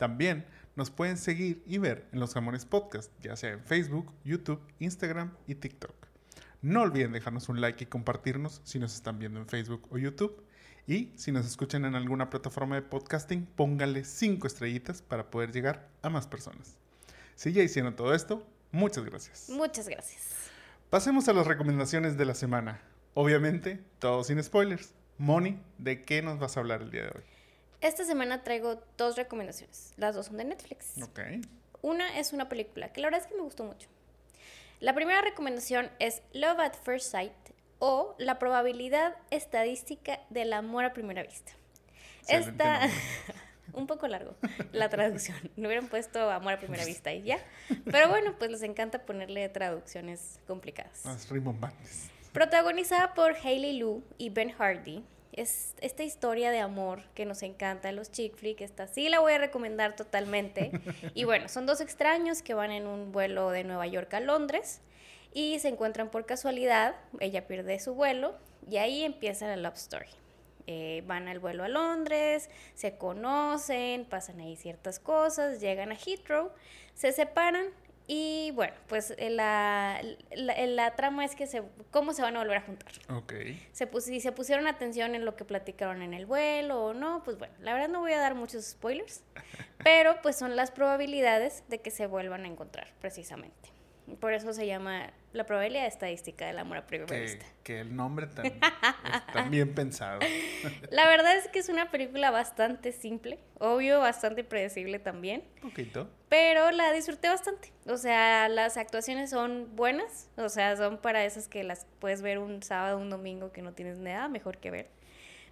También nos pueden seguir y ver en los Jamones Podcast, ya sea en Facebook, YouTube, Instagram y TikTok. No olviden dejarnos un like y compartirnos si nos están viendo en Facebook o YouTube. Y si nos escuchan en alguna plataforma de podcasting, pónganle 5 estrellitas para poder llegar a más personas. Si ya hicieron todo esto, muchas gracias. Muchas gracias. Pasemos a las recomendaciones de la semana. Obviamente, todo sin spoilers. Moni, ¿de qué nos vas a hablar el día de hoy? Esta semana traigo dos recomendaciones. Las dos son de Netflix. Ok. Una es una película que la verdad es que me gustó mucho. La primera recomendación es Love at First Sight o la probabilidad estadística del amor a primera vista. Excelente Esta un poco largo la traducción. No hubieran puesto amor a primera vista y ya. Pero bueno, pues les encanta ponerle traducciones complicadas. Más rimbombantes. Protagonizada por Hailey Lu y Ben Hardy, es esta historia de amor que nos encanta en los chick flick. Esta sí la voy a recomendar totalmente. Y bueno, son dos extraños que van en un vuelo de Nueva York a Londres y se encuentran por casualidad. Ella pierde su vuelo y ahí empieza la love story. Eh, van al vuelo a Londres, se conocen, pasan ahí ciertas cosas, llegan a Heathrow, se separan y bueno, pues eh, la, la, la trama es que se, cómo se van a volver a juntar. Ok. Se pus- si se pusieron atención en lo que platicaron en el vuelo o no, pues bueno, la verdad no voy a dar muchos spoilers, pero pues son las probabilidades de que se vuelvan a encontrar, precisamente. Por eso se llama la probabilidad estadística del amor a primera Que, vista. que el nombre está bien pensado. La verdad es que es una película bastante simple, obvio, bastante predecible también. Un poquito. Pero la disfruté bastante. O sea, las actuaciones son buenas. O sea, son para esas que las puedes ver un sábado, un domingo que no tienes nada mejor que ver.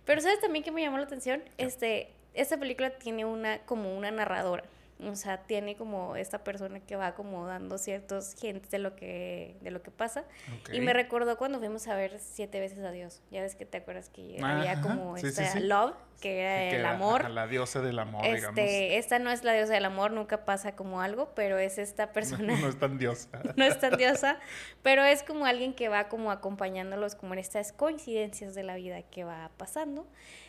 Pero ¿sabes también que me llamó la atención? Este, esta película tiene una como una narradora. O sea, tiene como esta persona que va como dando ciertos hints de lo que, de lo que pasa. Ok. Y me recordó cuando fuimos a ver Siete veces a Dios. Ya ves que te acuerdas que había como sí, sí, esta sí. love, que era Que el era, amor. ajá, la diosa del amor, digamos. Este, esta no es la diosa del amor, nunca pasa como algo, pero es esta persona, No, no es tan diosa. no es tan diosa, pero es como alguien que va como acompañándolos como en estas coincidencias de la vida que va pasando.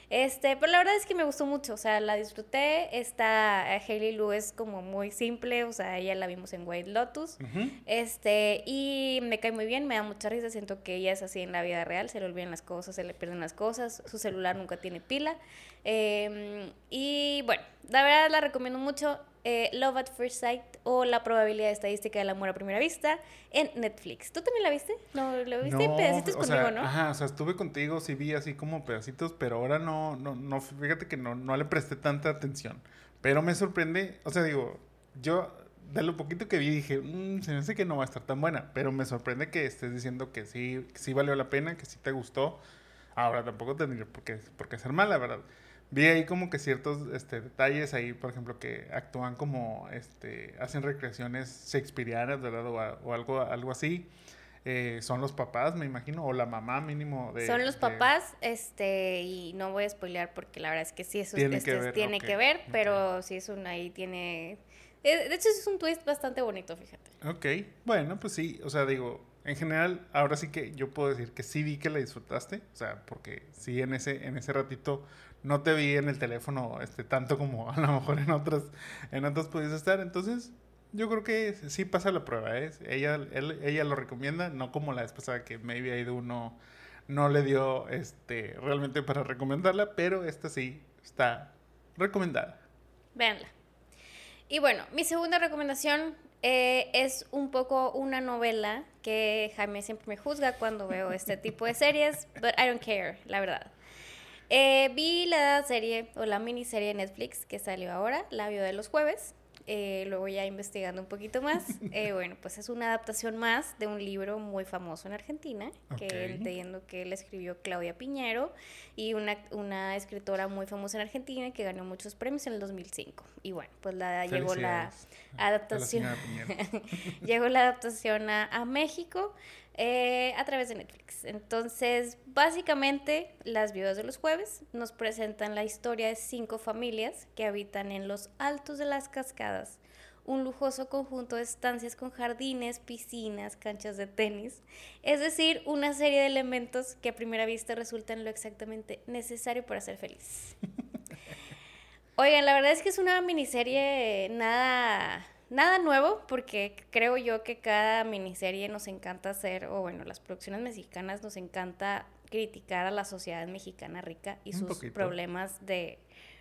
Este, pero la verdad es que me gustó mucho, o sea, la disfruté. Esta eh, Hailey Lu es como muy simple, o sea, ella la vimos en White Lotus. Este, y me cae muy bien, me da mucha risa, siento que ella es así en la vida real, se le olvidan las cosas, se le pierden las cosas, su celular nunca tiene pila. Eh, y bueno, la verdad la recomiendo mucho, eh, Love at First Sight o La probabilidad estadística del amor a primera vista en Netflix. ¿Tú también la viste? No, la viste en pedacitos o conmigo, sea, ¿no? Ajá, o sea, estuve contigo, sí vi así como pedacitos, pero ahora no, no, no, fíjate que no, no le presté tanta atención. Pero me sorprende, o sea, digo, yo de lo poquito que vi dije, "Mm, se me hace que no va a estar tan buena, pero me sorprende que estés diciendo que sí, que sí valió la pena, que sí te gustó. Ahora tampoco tendría por qué, por qué ser mala, ¿verdad? Vi ahí como que ciertos este, detalles ahí, por ejemplo, que actúan como, este, hacen recreaciones shakespearianas, ¿verdad? O, a- o algo, algo así. Eh, son los papás, me imagino, o la mamá mínimo de... Son los de- papás, este, y no voy a spoilear porque la verdad es que sí, eso Tiene este, que ver, tiene que ver, pero sí es un ahí tiene... eh, De hecho, es un twist bastante bonito, fíjate. Ok, bueno, pues sí, o sea, digo, en general, ahora sí que yo puedo decir que sí vi que la disfrutaste, o sea, porque sí en ese, en ese ratito no te vi en el teléfono este, tanto como a lo mejor en otras, en otras pudiste estar, entonces yo creo que sí pasa la prueba, ¿eh? Ella, ella lo recomienda, no como la vez pasada que maybe de uno no le dio este, realmente para recomendarla, pero esta sí está recomendada. Véanla. Y bueno, mi segunda recomendación eh, es un poco una novela que Jaime siempre me juzga cuando veo este tipo de series, but I don't care, la verdad. Eh, vi la serie o la miniserie de Netflix que salió ahora, La Vida de los Jueves. eh, luego ya investigando un poquito más, eh, bueno, pues es una adaptación más de un libro muy famoso en Argentina, que entiendo que él escribió Claudia Piñero, y una, una escritora muy famosa en Argentina que ganó muchos premios en el 2005. Y bueno, pues la, llegó la adaptación, llegó la adaptación a, a México. Eh, a través de Netflix. Entonces, básicamente, las viudas de los jueves nos presentan la historia de cinco familias que habitan en los altos de las cascadas, un lujoso conjunto de estancias con jardines, piscinas, canchas de tenis, es decir, una serie de elementos que a primera vista resultan lo exactamente necesario para ser feliz. Oigan, la verdad es que es una miniserie nada Nada nuevo, porque creo yo que cada miniserie nos encanta hacer, o bueno, las producciones mexicanas nos encanta criticar a la sociedad mexicana rica y sus problemas de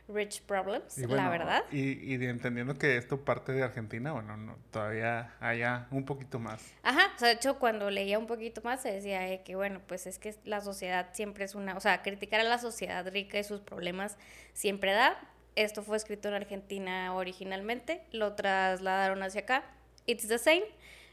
rich problems, la verdad. Y, y entendiendo que esto parte de Argentina, bueno, no, todavía haya un poquito más. Ajá, o sea, de hecho, cuando leía un poquito más se decía que, bueno, pues es que la sociedad siempre es una, o sea, criticar a la sociedad rica y sus problemas siempre da, esto fue escrito en Argentina originalmente, lo trasladaron hacia acá. It's the same.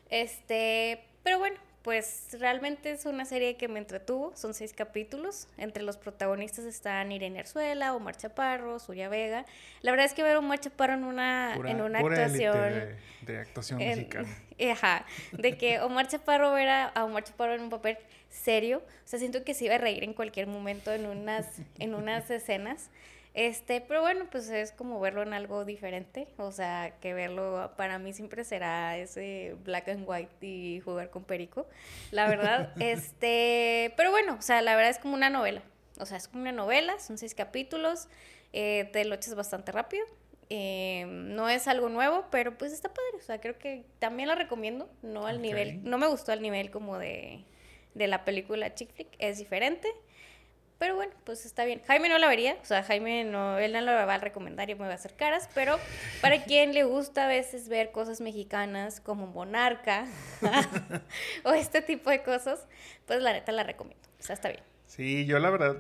Este, pero bueno, pues realmente es una serie que me entretuvo, son seis capítulos. Entre los protagonistas están Irene Arzuela, Omar Chaparro, Suya Vega. La verdad es que ver a Omar Chaparro en una, en una actuación. De, actuación mexicana. Ajá, de que Omar Chaparro ver a, a, Omar Chaparro en un papel serio. O sea, siento que se iba a reír en cualquier momento en unas, en unas escenas. Este, pero bueno, pues es como verlo en algo diferente, o sea, que verlo para mí siempre será ese black and white y jugar con perico, la verdad, este, pero bueno, o sea, la verdad es como una novela, o sea, es como una novela, son seis capítulos, eh, te lo echas bastante rápido, eh, no es algo nuevo, pero pues está padre, o sea, creo que también la recomiendo, no al nivel, no me gustó al nivel como de, de la película chick flick, es diferente, pero bueno, pues está bien. Jaime no la vería, o sea, Jaime no, él no la va a recomendar y me va a hacer caras, pero para quien le gusta a veces ver cosas mexicanas como Monarca o este tipo de cosas, pues la neta la recomiendo. O sea, está bien. Sí, yo la verdad,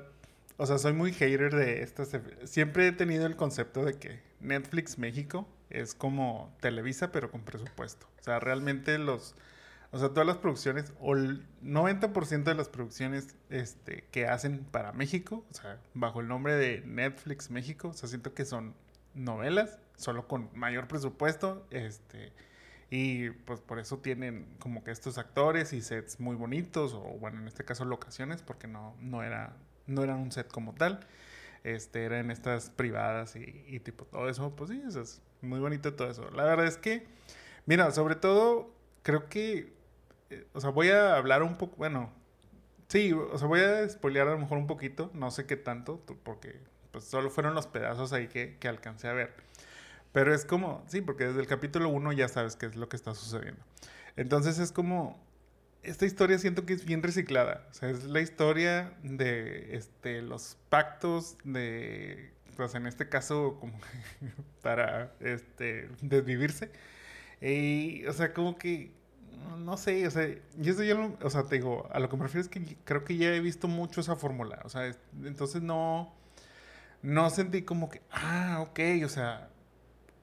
o sea, soy muy hater de estas. Siempre he tenido el concepto de que Netflix México es como Televisa, pero con presupuesto. O sea, realmente los o sea, todas las producciones, o el 90% de las producciones este, que hacen para México, o sea, bajo el nombre de Netflix México, o sea, siento que son novelas, solo con mayor presupuesto, este, y pues por eso tienen como que estos actores y sets muy bonitos, o bueno, en este caso locaciones, porque no, no, era, no era un set como tal, este, eran estas privadas y, tipo todo eso, pues sí, eso es muy bonito todo eso. La verdad es que, mira, sobre todo, creo que o sea, voy a hablar un poco, bueno, sí, o sea, voy a spoilear a lo mejor un poquito, no sé qué tanto, porque pues solo fueron los pedazos ahí que, que alcancé a ver. Pero es como, sí, porque desde el capítulo 1 ya sabes qué es lo que está sucediendo. Entonces es como, esta historia siento que es bien reciclada. O sea, es la historia de este, los pactos de, pues en este caso, como para este, desvivirse. Y, o sea, como que no sé, o sea, yo eso ya o sea, te digo, a lo que me refiero es que creo que ya he visto mucho esa fórmula, o sea, entonces no, no sentí como que, ah, ok, o sea,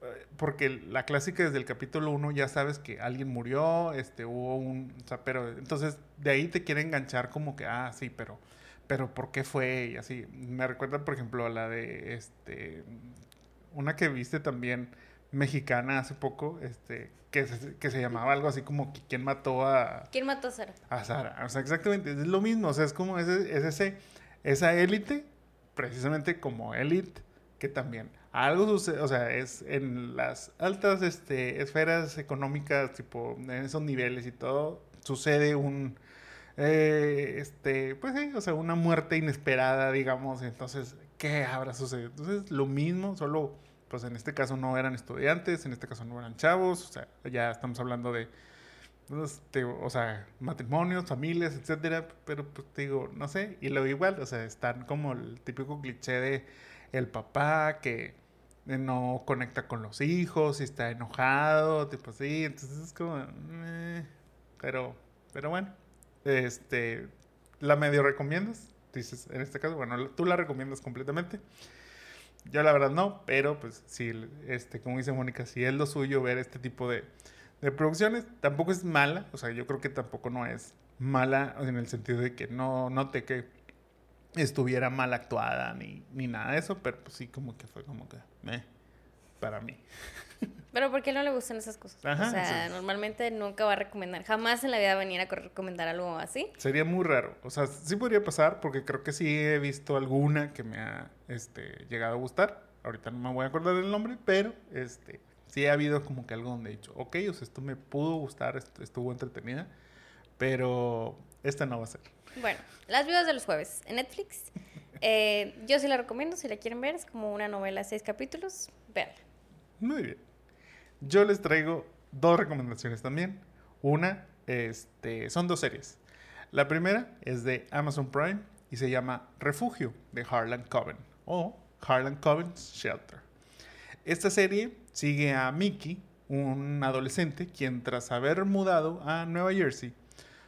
eh, porque la clásica desde el capítulo 1 ya sabes que alguien murió, este, hubo un, o sea, pero entonces de ahí te quiere enganchar como que, ah, sí, pero, pero ¿por qué fue? Y así, me recuerda, por ejemplo, a la de, este, una que viste también, mexicana hace poco, este, que se, que se llamaba algo así como ¿Quién mató a... ¿Quién mató a Sara? A Sara, o sea, exactamente, es lo mismo, o sea, es como ese, es ese, esa élite, precisamente como élite, que también algo sucede, o sea, es en las altas este, esferas económicas, tipo, en esos niveles y todo, sucede un... Eh, este, pues sí, o sea, una muerte inesperada, digamos, entonces, ¿qué habrá sucedido? Entonces, lo mismo, solo pues en este caso no eran estudiantes, en este caso no eran chavos, o sea, ya estamos hablando de, pues, o sea, matrimonios, familias, etcétera, pero pues te digo, no sé, y lo igual, o sea, están como el típico cliché de el papá que no conecta con los hijos y está enojado, tipo así, entonces es como, eh, pero, pero bueno, este, ¿la medio recomiendas? Dices, en este caso, bueno, tú la recomiendas completamente. Yo la verdad no, pero pues sí, este, como dice Mónica, si es lo suyo ver este tipo de, de producciones, tampoco es mala, o sea, yo creo que tampoco no es mala en el sentido de que no noté que estuviera mal actuada ni, ni nada de eso, pero pues sí como que fue como que, eh, para mí. Pero ¿por qué no le gustan esas cosas? Ajá, o sea, sí. normalmente nunca va a recomendar, jamás en la vida va a venir a co- recomendar algo así. Sería muy raro. O sea, sí podría pasar porque creo que sí he visto alguna que me ha este, llegado a gustar. Ahorita no me voy a acordar del nombre, pero este, sí ha habido como que algo donde he dicho, ok, o sea, esto me pudo gustar, estuvo entretenida, pero esta no va a ser. Bueno, Las viudas de los jueves en Netflix. Eh, yo sí la recomiendo, si la quieren ver, es como una novela de seis capítulos, véanla. Muy bien. Yo les traigo dos recomendaciones también. Una, este, son dos series. La primera es de Amazon Prime y se llama Refugio de Harlan Coben o Harlan Coben's Shelter. Esta serie sigue a Mickey, un adolescente quien tras haber mudado a Nueva Jersey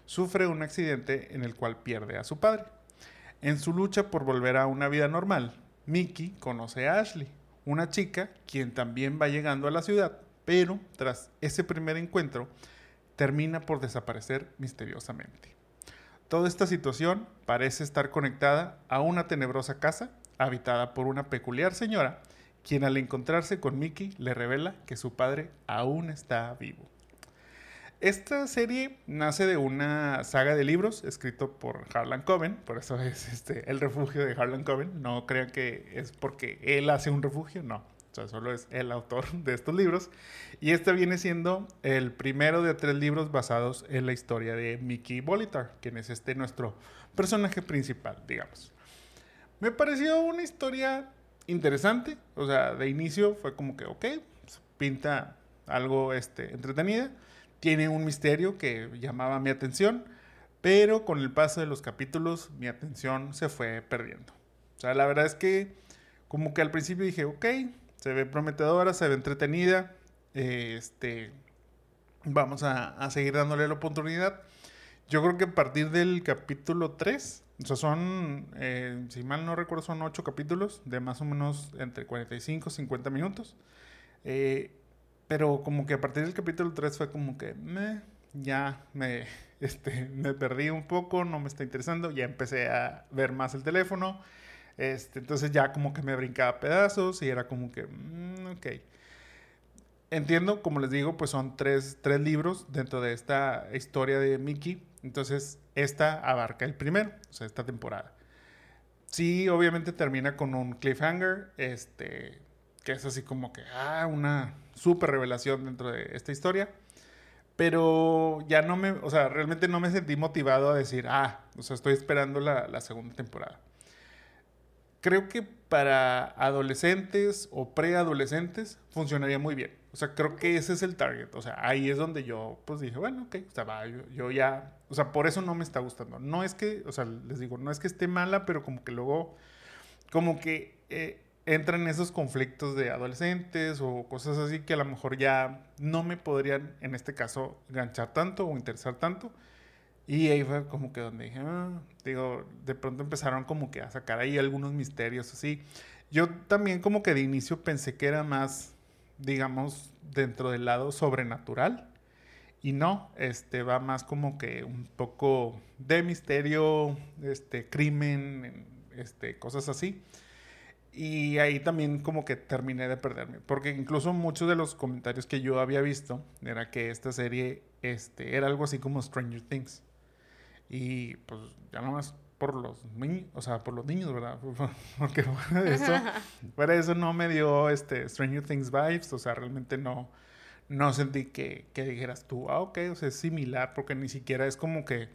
sufre un accidente en el cual pierde a su padre. En su lucha por volver a una vida normal, Mickey conoce a Ashley, una chica quien también va llegando a la ciudad, pero tras ese primer encuentro termina por desaparecer misteriosamente. Toda esta situación parece estar conectada a una tenebrosa casa habitada por una peculiar señora, quien al encontrarse con Mickey le revela que su padre aún está vivo. Esta serie nace de una saga de libros escrito por Harlan Coben, por eso es este, el refugio de Harlan Coben. No crean que es porque él hace un refugio, no. O solo es el autor de estos libros. Y este viene siendo el primero de tres libros basados en la historia de Mickey Bolitar, quien es este nuestro personaje principal, digamos. Me pareció una historia interesante. O sea, de inicio fue como que, ok, pinta algo este, entretenida. Tiene un misterio que llamaba mi atención, pero con el paso de los capítulos mi atención se fue perdiendo. O sea, la verdad es que como que al principio dije, ok, se ve prometedora, se ve entretenida, este, vamos a, a seguir dándole la oportunidad. Yo creo que a partir del capítulo 3, o sea, son, eh, si mal no recuerdo, son 8 capítulos de más o menos entre 45 y 50 minutos. Eh, pero como que a partir del capítulo 3 fue como que meh, ya me, este, me perdí un poco, no me está interesando, ya empecé a ver más el teléfono. Este, entonces ya como que me brincaba pedazos y era como que, mm, ok. Entiendo, como les digo, pues son tres, tres libros dentro de esta historia de Mickey. Entonces, esta abarca el primero, o sea, esta temporada. Sí, obviamente termina con un cliffhanger, este, que es así como que, ah, una super revelación dentro de esta historia. Pero ya no me, o sea, realmente no me sentí motivado a decir, ah, o sea, estoy esperando la, la segunda temporada. Creo que para adolescentes o preadolescentes funcionaría muy bien. O sea, creo que ese es el target. O sea, ahí es donde yo, pues dije, bueno, ok, o sea, va, yo, yo ya, o sea, por eso no me está gustando. No es que, o sea, les digo, no es que esté mala, pero como que luego, como que eh, entran esos conflictos de adolescentes o cosas así que a lo mejor ya no me podrían, en este caso, ganchar tanto o interesar tanto. Y ahí fue como que donde dije, ah, digo, de pronto empezaron como que a sacar ahí algunos misterios así. Yo también como que de inicio pensé que era más, digamos, dentro del lado sobrenatural. Y no, este va más como que un poco de misterio, este crimen, este cosas así. Y ahí también como que terminé de perderme, porque incluso muchos de los comentarios que yo había visto era que esta serie este era algo así como Stranger Things. Y pues ya nomás por los niños, o sea, por los niños, ¿verdad? Porque fuera de eso, fuera de eso no me dio este Stranger Things vibes, o sea, realmente no, no sentí que, que dijeras tú, ah, ok, o sea, es similar, porque ni siquiera es como que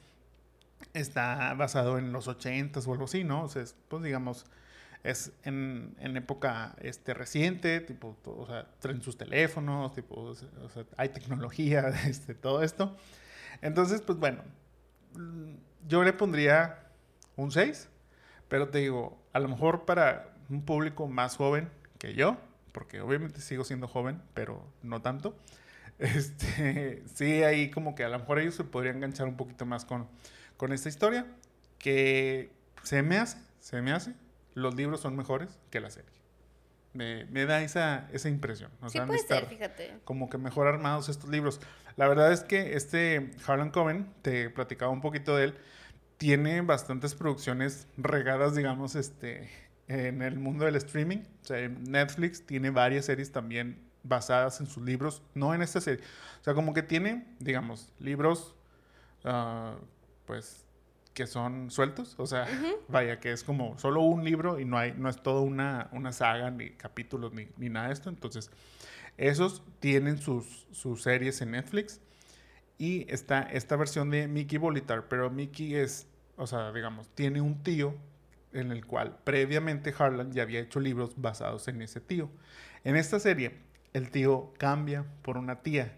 está basado en los 80s o algo así, ¿no? O sea, es, pues digamos, es en, en época este, reciente, tipo, todo, o sea, traen sus teléfonos, tipo, o sea, hay tecnología, este, todo esto. Entonces, pues bueno, yo le pondría un 6, pero te digo, a lo mejor para un público más joven que yo, porque obviamente sigo siendo joven, pero no tanto. Este, sí, ahí como que a lo mejor ellos se podrían enganchar un poquito más con, con esta historia, que se me hace, se me hace, los libros son mejores que la serie. Me, me da esa, esa impresión. O Sí sea, puede ser, estar fíjate. como que mejor armados estos libros. La verdad es que este Harlan Coben, te platicaba un poquito de él, tiene bastantes producciones regadas, digamos, este, en el mundo del streaming. O sea, Netflix tiene varias series también basadas en sus libros, no en esta serie. O sea, como que tiene, digamos, libros, ah, pues, que son sueltos. O sea, vaya, que es como solo un libro y no, hay, no es toda una, una saga, ni capítulos, ni, ni nada de esto. Entonces, esos tienen sus, sus series en Netflix. Y está esta versión de Mickey Bolitar, pero Mickey es, o sea, digamos, tiene un tío en el cual previamente Harlan ya había hecho libros basados en ese tío. En esta serie, el tío cambia por una tía.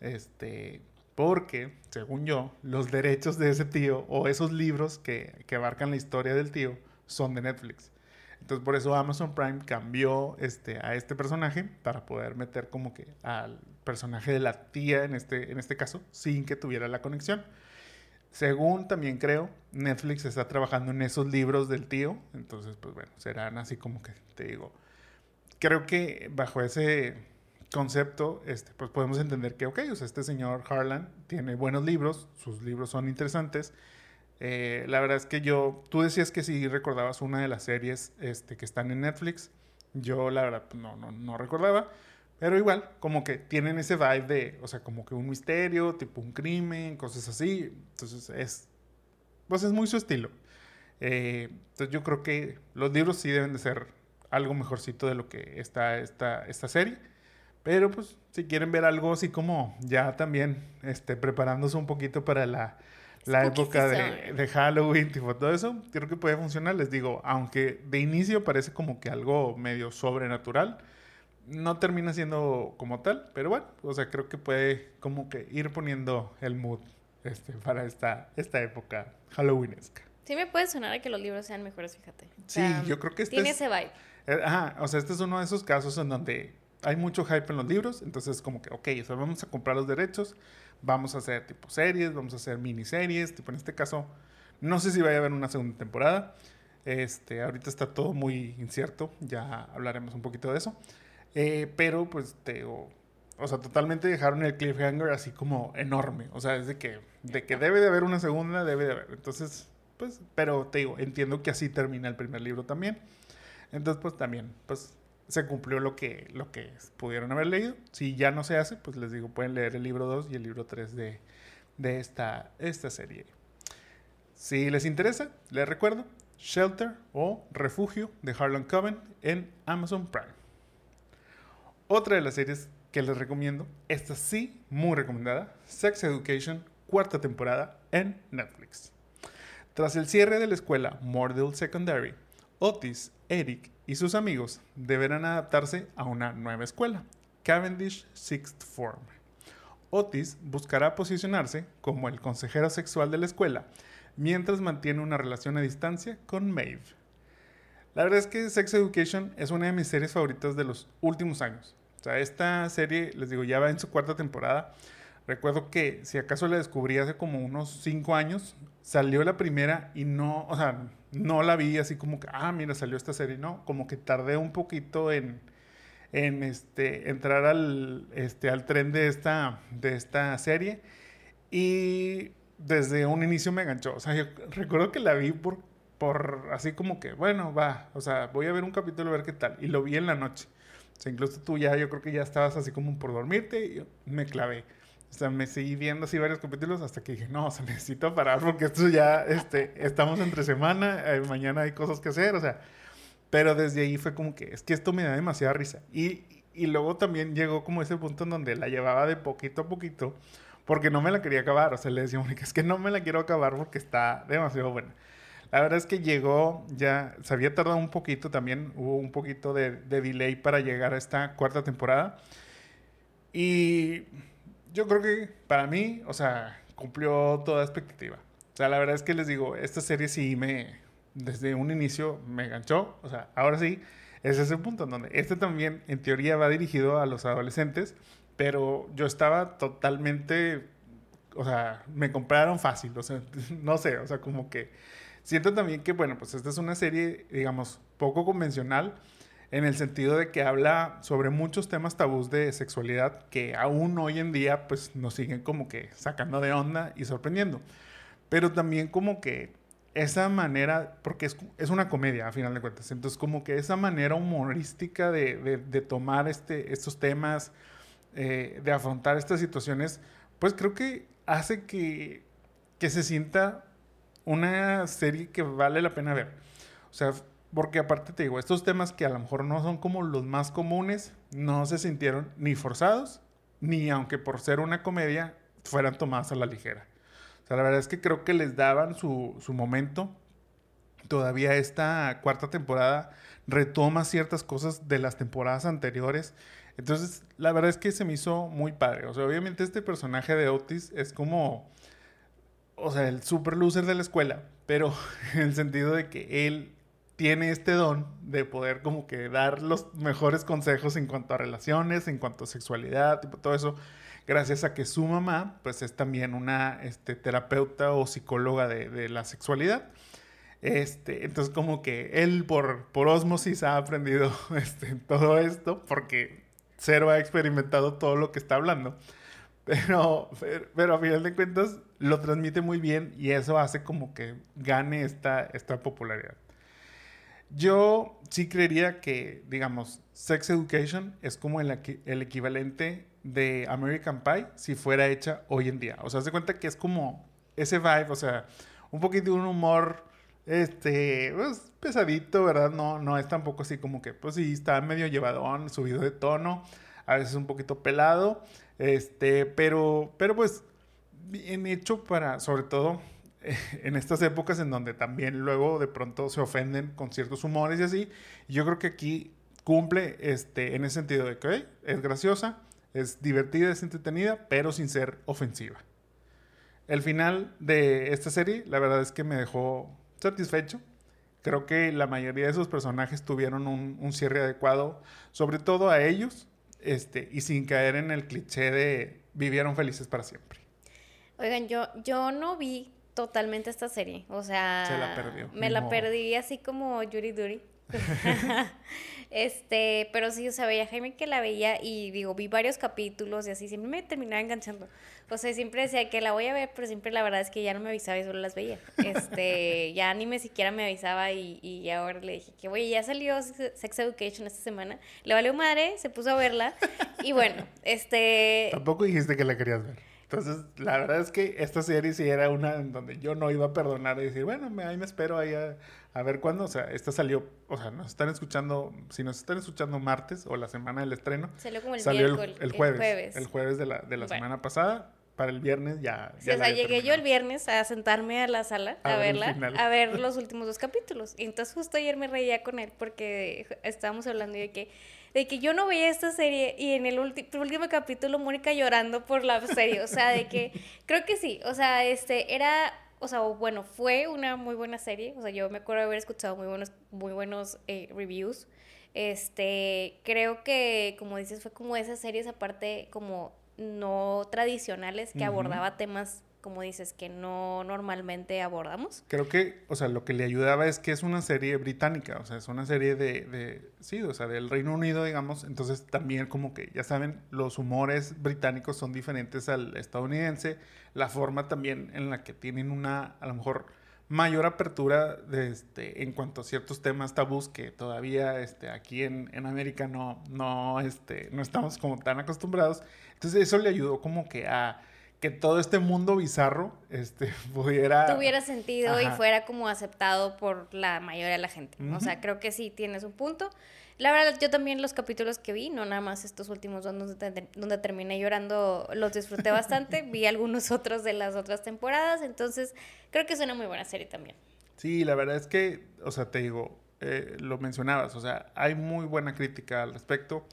Este, porque, según yo, los derechos de ese tío o esos libros que, que abarcan la historia del tío son de Netflix. Entonces, por eso Amazon Prime cambió este, a este personaje para poder meter como que al personaje de la tía en este, en este caso, sin que tuviera la conexión. Según también creo, Netflix está trabajando en esos libros del tío. Entonces, pues bueno, serán así como que te digo. Creo que bajo ese concepto, este, pues podemos entender que, ok, o sea, este señor Harlan tiene buenos libros, sus libros son interesantes. Eh, la verdad es que yo, tú decías que sí recordabas una de las series este, que están en Netflix. Yo, la verdad, pues, no, no, no recordaba. Pero igual, como que tienen ese vibe de, o sea, como que un misterio, tipo un crimen, cosas así. Entonces es, pues es muy su estilo. Eh, entonces yo creo que los libros sí deben de ser algo mejorcito de lo que está esta, esta serie. Pero pues si quieren ver algo así como ya también este, preparándose un poquito para la, la época de, de Halloween, tipo todo eso, creo que puede funcionar. Les digo, aunque de inicio parece como que algo medio sobrenatural, no termina siendo como tal, pero bueno, o sea, creo que puede como que ir poniendo el mood este, para esta, esta época halloweenesca. Sí me puede sonar a que los libros sean mejores, fíjate. O Sí, sea, yo creo que este Tiene es- ese vibe. Eh, Ajá, o sea, este es uno de esos casos en donde hay mucho hype en los libros, entonces como que, ok, o sea, vamos a comprar los derechos, vamos a hacer tipo series, vamos a hacer miniseries, tipo en este caso, no sé si vaya a haber una segunda temporada, este, ahorita está todo muy incierto, ya hablaremos un poquito de eso, Eh, pero pues te digo, o sea, totalmente dejaron el cliffhanger así como enorme, o sea, es de que, de que debe de haber una segunda, debe de haber, entonces, pues, pero te digo, entiendo que así termina el primer libro también. Entonces, pues también, pues se cumplió lo que, lo que pudieron haber leído. Si ya no se hace, pues les digo, pueden leer el libro 2 y el libro 3 de, de esta, esta serie. Si les interesa, les recuerdo, Shelter o Refugio de Harlan Coben en Amazon Prime. Otra de las series que les recomiendo, esta sí, muy recomendada, Sex Education, cuarta temporada en Netflix. Tras el cierre de la escuela Mordell Secondary, Otis, Eric y sus amigos deberán adaptarse a una nueva escuela, Cavendish Sixth Form. Otis buscará posicionarse como el consejero sexual de la escuela, mientras mantiene una relación a distancia con Maeve. La verdad es que Sex Education es una de mis series favoritas de los últimos años. O sea, esta serie, les digo, ya va en su cuarta temporada. Recuerdo que si acaso la descubrí hace como unos cinco años, salió la primera y no, o sea, no la vi así como que, ah, mira, salió esta serie, no, como que tardé un poquito en, en este, entrar al, este, al tren de esta, de esta serie y desde un inicio me enganchó, o sea, yo recuerdo que la vi por, por así como que, bueno, va, o sea, voy a ver un capítulo a ver qué tal, y lo vi en la noche. O sea, incluso tú ya, yo creo que ya estabas así como por dormirte y me clavé. O sea, me seguí viendo así varios capítulos hasta que dije, no, o sea, necesito parar porque esto ya, este, estamos entre semana, eh, mañana hay cosas que hacer, o sea, pero desde ahí fue como que, es que esto me da demasiada risa. Y, y luego también llegó como ese punto en donde la llevaba de poquito a poquito porque no me la quería acabar. O sea, le decía, Mónica, es que no me la quiero acabar porque está demasiado buena. La verdad es que llegó, ya se había tardado un poquito también, hubo un poquito de, de delay para llegar a esta cuarta temporada. Y yo creo que para mí, o sea, cumplió toda expectativa. O sea, la verdad es que les digo, esta serie sí me, desde un inicio me enganchó. O sea, ahora sí, es ese punto en donde este también, en teoría, va dirigido a los adolescentes, pero yo estaba totalmente, o sea, me compraron fácil, o sea, no sé, o sea, como que siento también que, bueno, pues esta es una serie, digamos, poco convencional, en el sentido de que habla sobre muchos temas tabús de sexualidad que aún hoy en día pues nos siguen como que sacando de onda y sorprendiendo. Pero también como que esa manera, porque es, una comedia a final de cuentas, entonces como que esa manera humorística de, tomar este, estos temas, eh, de afrontar estas situaciones, pues creo que hace que, que se sienta una serie que vale la pena ver. O sea, porque aparte te digo, estos temas que a lo mejor no son como los más comunes, no se sintieron ni forzados, ni aunque por ser una comedia fueran tomadas a la ligera. O sea, la verdad es que creo que les daban su, su momento. Todavía esta cuarta temporada retoma ciertas cosas de las temporadas anteriores. Entonces, la verdad es que se me hizo muy padre. O sea, obviamente este personaje de Otis es como, o sea, el super loser de la escuela, pero en el sentido de que él tiene este don de poder como que dar los mejores consejos en cuanto a relaciones, en cuanto a sexualidad, tipo todo eso, gracias a que su mamá pues es también una este, terapeuta o psicóloga de, la sexualidad. Este, entonces como que él por, por osmosis ha aprendido este, todo esto porque cero ha experimentado todo lo que está hablando. Pero, pero, a final de cuentas lo transmite muy bien y eso hace como que gane esta, esta popularidad. Yo sí creería que, digamos, Sex Education es como el, equivalente de American Pie si fuera hecha hoy en día. O sea, se cuenta que es como ese vibe, o sea, un poquito de un humor, este, pues, pesadito, ¿verdad? No, no es tampoco así como que, pues sí, está medio llevadón, subido de tono, a veces un poquito pelado, este, pero, pero pues, bien hecho para, sobre todo, en estas épocas en donde también luego de pronto se ofenden con ciertos humores y así. yo creo que aquí cumple este, en ese sentido de que es graciosa, es divertida, es entretenida, pero sin ser ofensiva. El final de esta serie, la verdad es que me dejó satisfecho. Creo que la mayoría de esos personajes tuvieron un, un cierre adecuado, sobre todo a ellos, este, y sin caer en el cliché de vivieron felices para siempre. Oigan, yo, yo no vi totalmente esta serie. O sea, Se la perdió. Me la perdí así como Yuri Duri. este, pero sí, o sea, veía a Jaime que la veía y digo, vi varios capítulos y así, siempre me terminaba enganchando. O sea, siempre decía que la voy a ver, pero siempre la verdad es que ya no me avisaba y solo las veía. Este, ya ni me siquiera me avisaba y, y ahora le dije que, oye, ya salió Sex Education esta semana. Le valió madre, se puso a verla y bueno, este... Tampoco dijiste que la querías ver. Entonces, la verdad es que esta serie sí era una en donde yo no iba a perdonar y decir, bueno, ahí me espero ahí a, ver cuándo. O sea, esta salió, o sea, nos están escuchando, si nos están escuchando martes o la semana del estreno. Salió como el, el, jueves, el, jueves. de la, de la semana pasada. Para el viernes ya. o sea, llegué yo el viernes a sentarme a la sala a, verla, a ver los últimos dos capítulos. Y entonces justo ayer me reía con él porque estábamos hablando de que de que yo no veía esta serie y en el último capítulo Mónica llorando por la serie, o sea, de que creo que sí, o sea, este era o sea, bueno, fue una muy buena serie, o sea, yo me acuerdo de haber escuchado muy buenos muy buenos eh, reviews. Este, creo que como dices fue como esas series aparte como no tradicionales que abordaba temas como dices, que no normalmente abordamos. Creo que, o sea, lo que le ayudaba es que es una serie británica, o sea, es una serie de, de, sí, o sea, del Reino Unido, digamos, entonces también como que, ya saben, los humores británicos son diferentes al estadounidense, la forma también en la que tienen una, a lo mejor, mayor apertura de este, en cuanto a ciertos temas tabús que todavía este, aquí en, en América no, no, este, no estamos como tan acostumbrados. Entonces eso le ayudó como que a que todo este mundo bizarro este, pudiera... Tuviera sentido y fuera como aceptado por la mayoría de la gente. O sea, creo que sí tienes un punto. La verdad, yo también los capítulos que vi, no nada más estos últimos dos donde, donde terminé llorando, los disfruté bastante. vi algunos otros de las otras temporadas, entonces creo que es una muy buena serie también. Sí, la verdad es que, o sea, te digo, eh, lo mencionabas, o sea, hay muy buena crítica al respecto.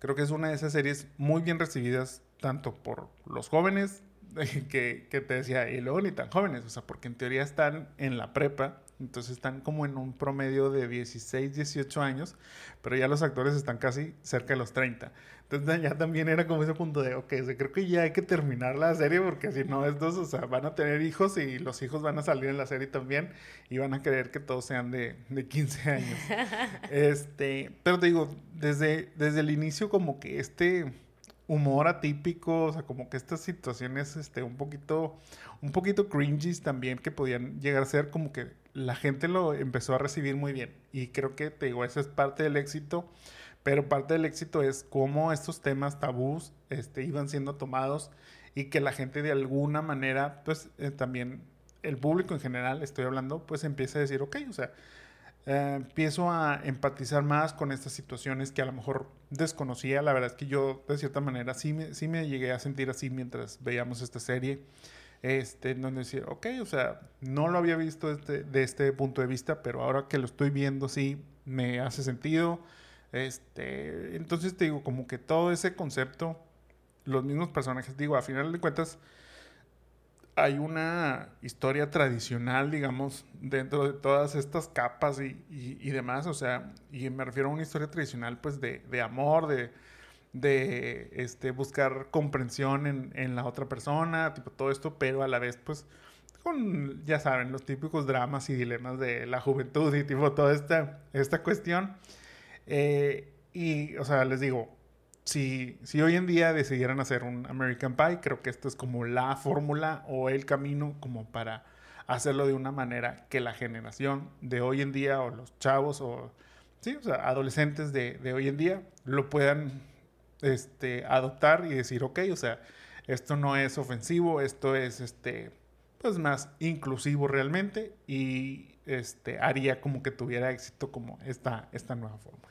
Creo que es una de esas series muy bien recibidas tanto por los jóvenes que, que, te decía, y luego ni tan jóvenes, o sea, porque en teoría están en la prepa, entonces están como en un promedio de 16, 18 años, pero ya los actores están casi cerca de los 30. Entonces ya también era como ese punto de, ok, creo que ya hay que terminar la serie porque si no, estos, o sea, van a tener hijos y los hijos van a salir en la serie también y van a querer que todos sean de, de 15 años. este, pero te digo, desde, desde el inicio como que este humor atípico, o sea, como que estas situaciones, este, un poquito, un poquito cringies también que podían llegar a ser como que la gente lo empezó a recibir muy bien. Y creo que, te digo, esa es parte del éxito pero parte del éxito es cómo estos temas tabús este, iban siendo tomados y que la gente de alguna manera, pues eh, también el público en general, estoy hablando, pues empieza a decir, ok, o sea, eh, empiezo a empatizar más con estas situaciones que a lo mejor desconocía. La verdad es que yo, de cierta manera, sí me, sí me llegué a sentir así mientras veíamos esta serie. Este, donde decía, ok, o sea, no lo había visto este, de este punto de vista, pero ahora que lo estoy viendo, sí me hace sentido. Este, entonces te digo, como que todo ese concepto, los mismos personajes, digo, a final de cuentas, hay una historia tradicional, digamos, dentro de todas estas capas y, y, demás, o sea, y me refiero a una historia tradicional, pues, de, de amor, de, de este, buscar comprensión en, en, la otra persona, tipo todo esto, pero a la vez, pues, con, ya saben, los típicos dramas y dilemas de la juventud y tipo toda esta, esta cuestión. Eh, y, o sea, les digo, si, si hoy en día decidieran hacer un American Pie, creo que esto es como la fórmula o el camino como para hacerlo de una manera que la generación de hoy en día o los chavos o, sí, o sea, adolescentes de, de hoy en día lo puedan este, adoptar y decir, ok, o sea, esto no es ofensivo, esto es, este, pues más inclusivo realmente y este, haría como que tuviera éxito como esta, esta nueva fórmula.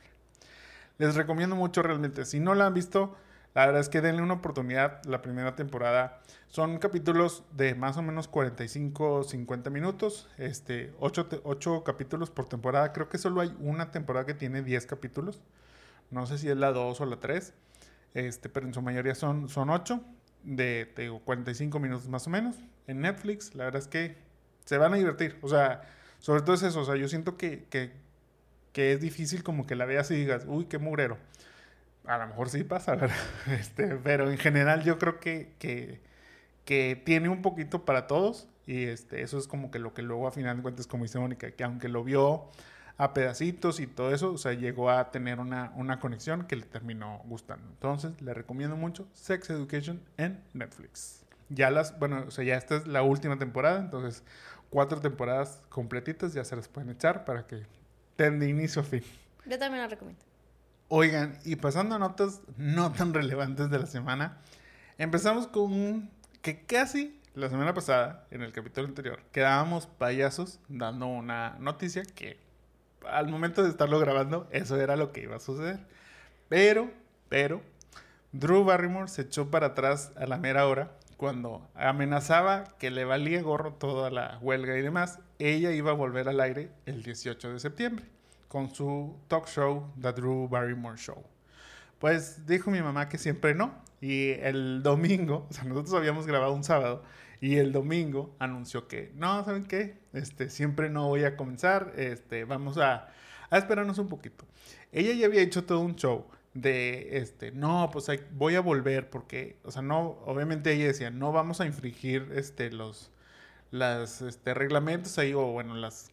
Les recomiendo mucho realmente. Si no la han visto, la verdad es que denle una oportunidad la primera temporada. Son capítulos de más o menos 45 50 minutos. Este, 8, capítulos por temporada. Creo que solo hay una temporada que tiene 10 capítulos. No sé si es la 2 o la 3. Este, pero en su mayoría son, son 8 de te digo, 45 minutos más o menos. En Netflix, la verdad es que se van a divertir. O sea, sobre todo es eso. O sea, yo siento que, que que es difícil como que la veas y digas, uy, qué mugrero. A lo mejor sí pasa, ¿verdad? Este, pero en general yo creo que, que, tiene un poquito para todos y este, eso es como que lo que luego a final de cuentas, como dice Mónica, que aunque lo vio a pedacitos y todo eso, o sea, llegó a tener una, una conexión que le terminó gustando. Entonces, le recomiendo mucho Sex Education en Netflix. Ya las, bueno, o sea, ya esta es la última temporada, entonces cuatro temporadas completitas ya se las pueden echar para que de inicio a fin. Yo también la recomiendo. Oigan, y pasando a notas no tan relevantes de la semana, empezamos con un que casi la semana pasada, en el capítulo anterior, quedábamos payasos dando una noticia que al momento de estarlo grabando, eso era lo que iba a suceder. Pero, pero, Drew Barrymore se echó para atrás a la mera hora cuando amenazaba que le valía gorro toda la huelga y demás, ella iba a volver al aire el 18 de septiembre con su talk show, The Drew Barrymore Show. Pues dijo mi mamá que siempre no. Y el domingo, o sea, nosotros habíamos grabado un sábado, y el domingo anunció que, no, ¿saben qué? Este, siempre no voy a comenzar, este, vamos a, a esperarnos un poquito. Ella ya había hecho todo un show de este, no, pues voy a volver porque, o sea, no, obviamente ella decía, no vamos a infringir este, los las, este, reglamentos ahí, o bueno, las,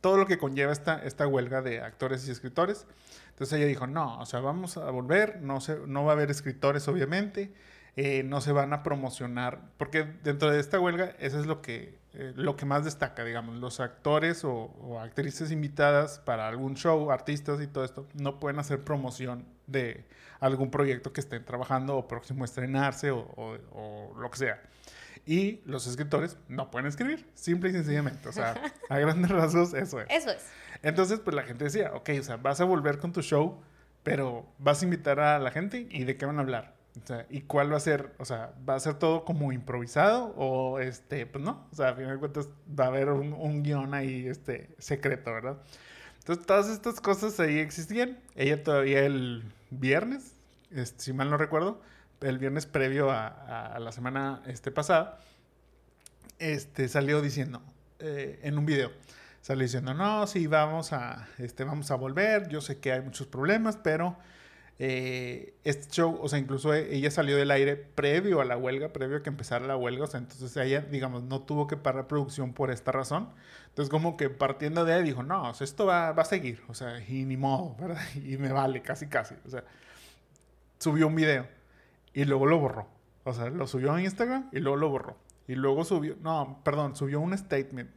todo lo que conlleva esta, esta huelga de actores y escritores. Entonces ella dijo, no, o sea, vamos a volver, no, se, no va a haber escritores, obviamente, eh, no se van a promocionar, porque dentro de esta huelga, eso es lo que, eh, lo que más destaca, digamos, los actores o, actrices invitadas para algún show, artistas y todo esto, no pueden hacer promoción de algún proyecto que estén trabajando o próximo a estrenarse o, o, lo que sea. Y los escritores no pueden escribir, simple y sencillamente. O sea, a grandes rasgos, eso es. Eso es. Entonces, pues la gente decía, ok, o sea, vas a volver con tu show, pero vas a invitar a la gente y de qué van a hablar. O sea, ¿y cuál va a ser? O sea, ¿va a ser todo como improvisado? O este, pues no. O sea, a final de cuentas va a haber un, un guion ahí, este, secreto, ¿verdad? Entonces, todas estas cosas ahí existían. Ella todavía el viernes, este, si mal no recuerdo, el viernes previo a, la semana este, pasada, este, salió diciendo eh, en un video salió diciendo, no, sí, vamos a, este, vamos a volver, yo sé que hay muchos problemas, pero eh, este show, o sea, incluso ella salió del aire previo a la huelga, previo a que empezara la huelga, o sea, entonces ella, digamos, no tuvo que parar producción por esta razón. Entonces, como que partiendo de ahí dijo, no, o esto va, va a seguir, o sea, y ni modo, ¿verdad? Y me vale, casi, casi, o sea, subió un video y luego lo borró. O sea, lo subió a Instagram y luego lo borró. Y luego subió, no, perdón, subió un statement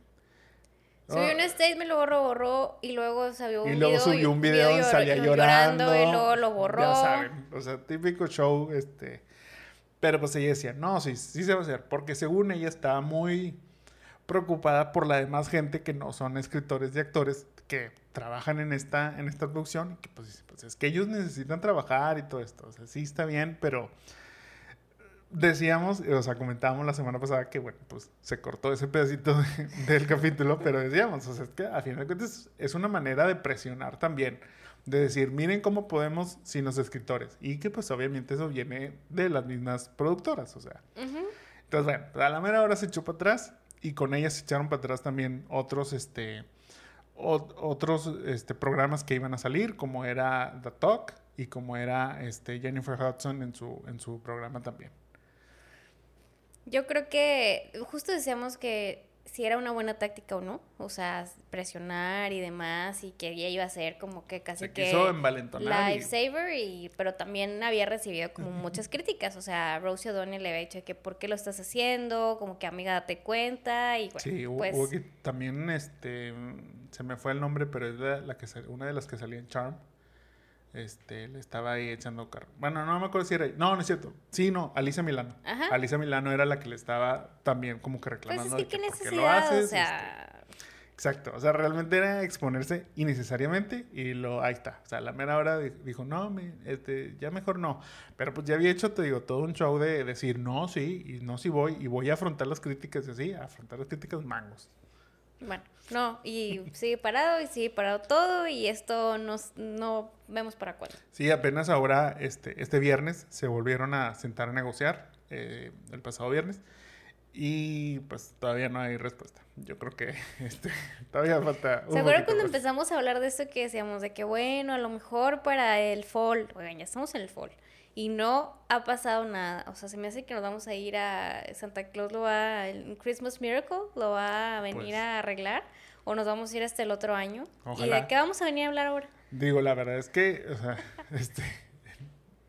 Subió un statement, lo borró, borró y luego subió un y luego video. subió un video donde salía llorando, y luego lo borró. Ya saben, o sea, típico show, este... Pero pues ella decía, no, sí, sí se va a hacer, porque según ella estaba muy preocupada por la demás gente que no son escritores y actores que trabajan en esta, en esta producción y que pues, pues es que ellos necesitan trabajar y todo esto. O sea, sí está bien, pero decíamos, o sea, comentábamos la semana pasada que, bueno, pues se cortó ese pedacito del capítulo, pero decíamos, o sea, es que a final de cuentas es una manera de presionar también, de decir, miren cómo podemos sin los escritores. Y que pues obviamente eso viene de las mismas productoras, o sea. Entonces, bueno, a la mera hora se echó para atrás y con ella se echaron para atrás también otros, este, otros este, programas que iban a salir, como era The Talk y como era este, Jennifer Hudson en su, en su programa también. Yo creo que justo decíamos que si era una buena táctica o no, o sea, presionar y demás, y que ella iba a ser como que casi Se que quiso envalentonar y- lifesaver, y, pero también había recibido como muchas críticas, o sea, Rosie O'Donnell le había dicho que por qué lo estás haciendo, como que amiga date cuenta, y bueno, Sí, hubo, pues hubo que también este se me fue el nombre, pero es la, la que una de las que salía en Charm. Este, le estaba ahí echando carro. Bueno, no me acuerdo si era. No, no es cierto. Sí, no, Alicia Milano. Ajá. Alicia Milano era la que le estaba también como que pues reclamando. es que de qué ¿por qué lo necesidad, o haces? sea, Este, exacto. O sea, realmente era exponerse innecesariamente y lo ahí está. O sea, a la mera hora di- dijo, no, me- este, ya mejor no. Pero pues ya había hecho, te digo, todo un show de decir, no, sí, y no, sí voy, y voy a afrontar las críticas y así, a afrontar las críticas mangos. Bueno, no, y sigue parado, y sigue parado todo, y esto nos, no vemos para cuándo. Sí, apenas ahora, este, este viernes, se volvieron a sentar a negociar, eh, el pasado viernes, y pues todavía no hay respuesta. Yo creo que este, todavía falta... un ¿Se acuerdan cuando más. empezamos a hablar de esto que decíamos de que bueno, a lo mejor para el fall, oigan, ya estamos en el fall y no ha pasado nada, o sea, se me hace que nos vamos a ir a Santa Claus lo va el Christmas Miracle lo va a venir Pues. a arreglar o nos vamos a ir hasta el otro año. ¿Y de qué vamos a venir a hablar ahora? Digo, la verdad es que, o sea, este,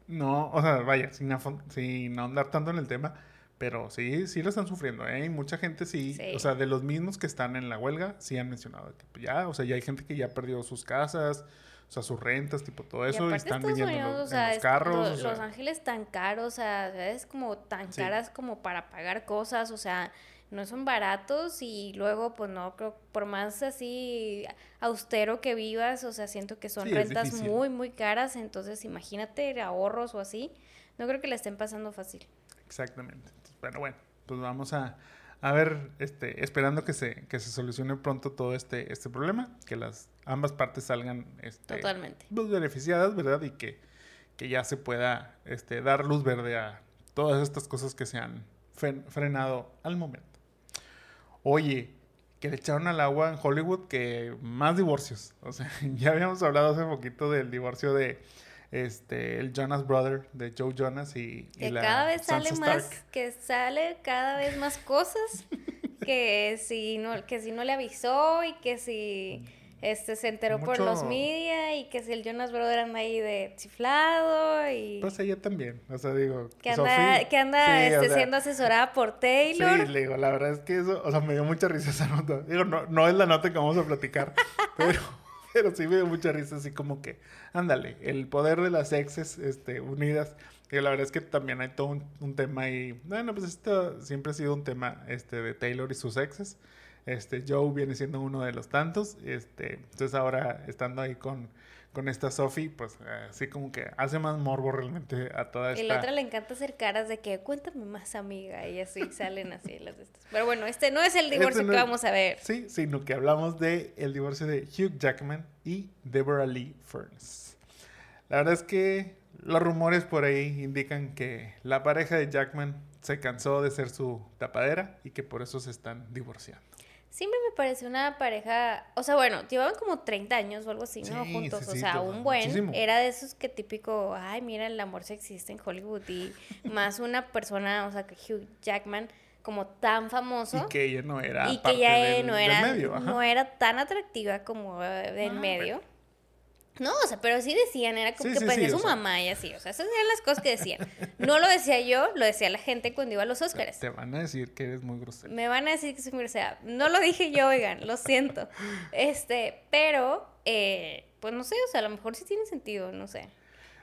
no, o sea, vaya, sin, sin ahondar tanto en el tema, pero sí, sí lo están sufriendo, ¿eh? Y mucha gente sí, Sí. o sea, de los mismos que están en la huelga, sí han mencionado que ya, o sea, ya hay gente que ya perdió sus casas, o sea, sus rentas, tipo todo eso, y, están viviendo en Unidos, los, o sea, en los es- carros. lo- o sea, Los Ángeles tan caros, o sea, es como tan Sí. caras como para pagar cosas, o sea, no son baratos y luego, pues no, creo, por más así austero que vivas, o sea, siento que son Sí, rentas muy, muy caras, entonces imagínate ahorros o así, no creo que le estén pasando fácil. Exactamente. Pero bueno, pues vamos a, a ver, este, esperando que se, que se solucione pronto todo este, este problema, que las ambas partes salgan este, Totalmente. pues, beneficiadas, ¿verdad? Y que, que ya se pueda este, dar luz verde a todas estas cosas que se han frenado al momento. Oye, que le echaron al agua en Hollywood que más divorcios. O sea, ya habíamos hablado hace poquito del divorcio de este el Jonas Brother, de Joe Jonas y, y Que la cada vez Sansa sale más, que sale cada vez más cosas que si no, que si no le avisó y que si este se enteró por los media y que si el Jonas Brother anda ahí de chiflado y Pues ella también, o sea, digo, que anda, Sophie- que anda sí, o este, sea, siendo asesorada por Taylor. Sí, le digo, la verdad es que eso, o sea, me dio mucha risa esa nota. Digo, no, no es la nota que vamos a platicar, pero, pero sí me dio mucha risa, así como que, ándale, el poder de las exes este, unidas. Y la verdad es que también hay todo un, un tema ahí. Bueno, pues esto siempre ha sido un tema este, de Taylor y sus exes. Este, Joe viene siendo uno de los tantos. Este, entonces ahora estando ahí con, con esta Sophie, pues eh, así como que hace más morbo realmente a toda esta... Y la otra le encanta hacer caras de que cuéntame más, amiga. Y así salen así las de estas. Pero bueno, este no es el divorcio Este no que es- vamos a ver. Sí, sino que hablamos de el divorcio de Hugh Jackman y Deborah Lee Furness. La verdad es que los rumores por ahí indican que la pareja de Jackman se cansó de ser su tapadera y que por eso se están divorciando. Siempre me pareció una pareja, o sea, bueno, llevaban como 30 años o algo así, ¿no? Sí, Juntos, sí, o sea, un buen, muchísimo. era de esos que típico, ay, mira, el amor se existe en Hollywood y más una persona, o sea, que Hugh Jackman como tan famoso Y que ella no era y que del, no era, medio. no era tan atractiva como eh, del Ah, medio. No, o sea, pero sí decían, era como Sí, que sí, parecía sí, su sea. mamá y así, o sea, esas eran las cosas que decían. No lo decía yo, lo decía la gente cuando iba a los Oscars. Te van a decir que eres muy grosero. Me van a decir que soy muy grosera. No lo dije yo, oigan, lo siento. Este, pero, eh, pues no sé, o sea, a lo mejor sí tiene sentido, no sé.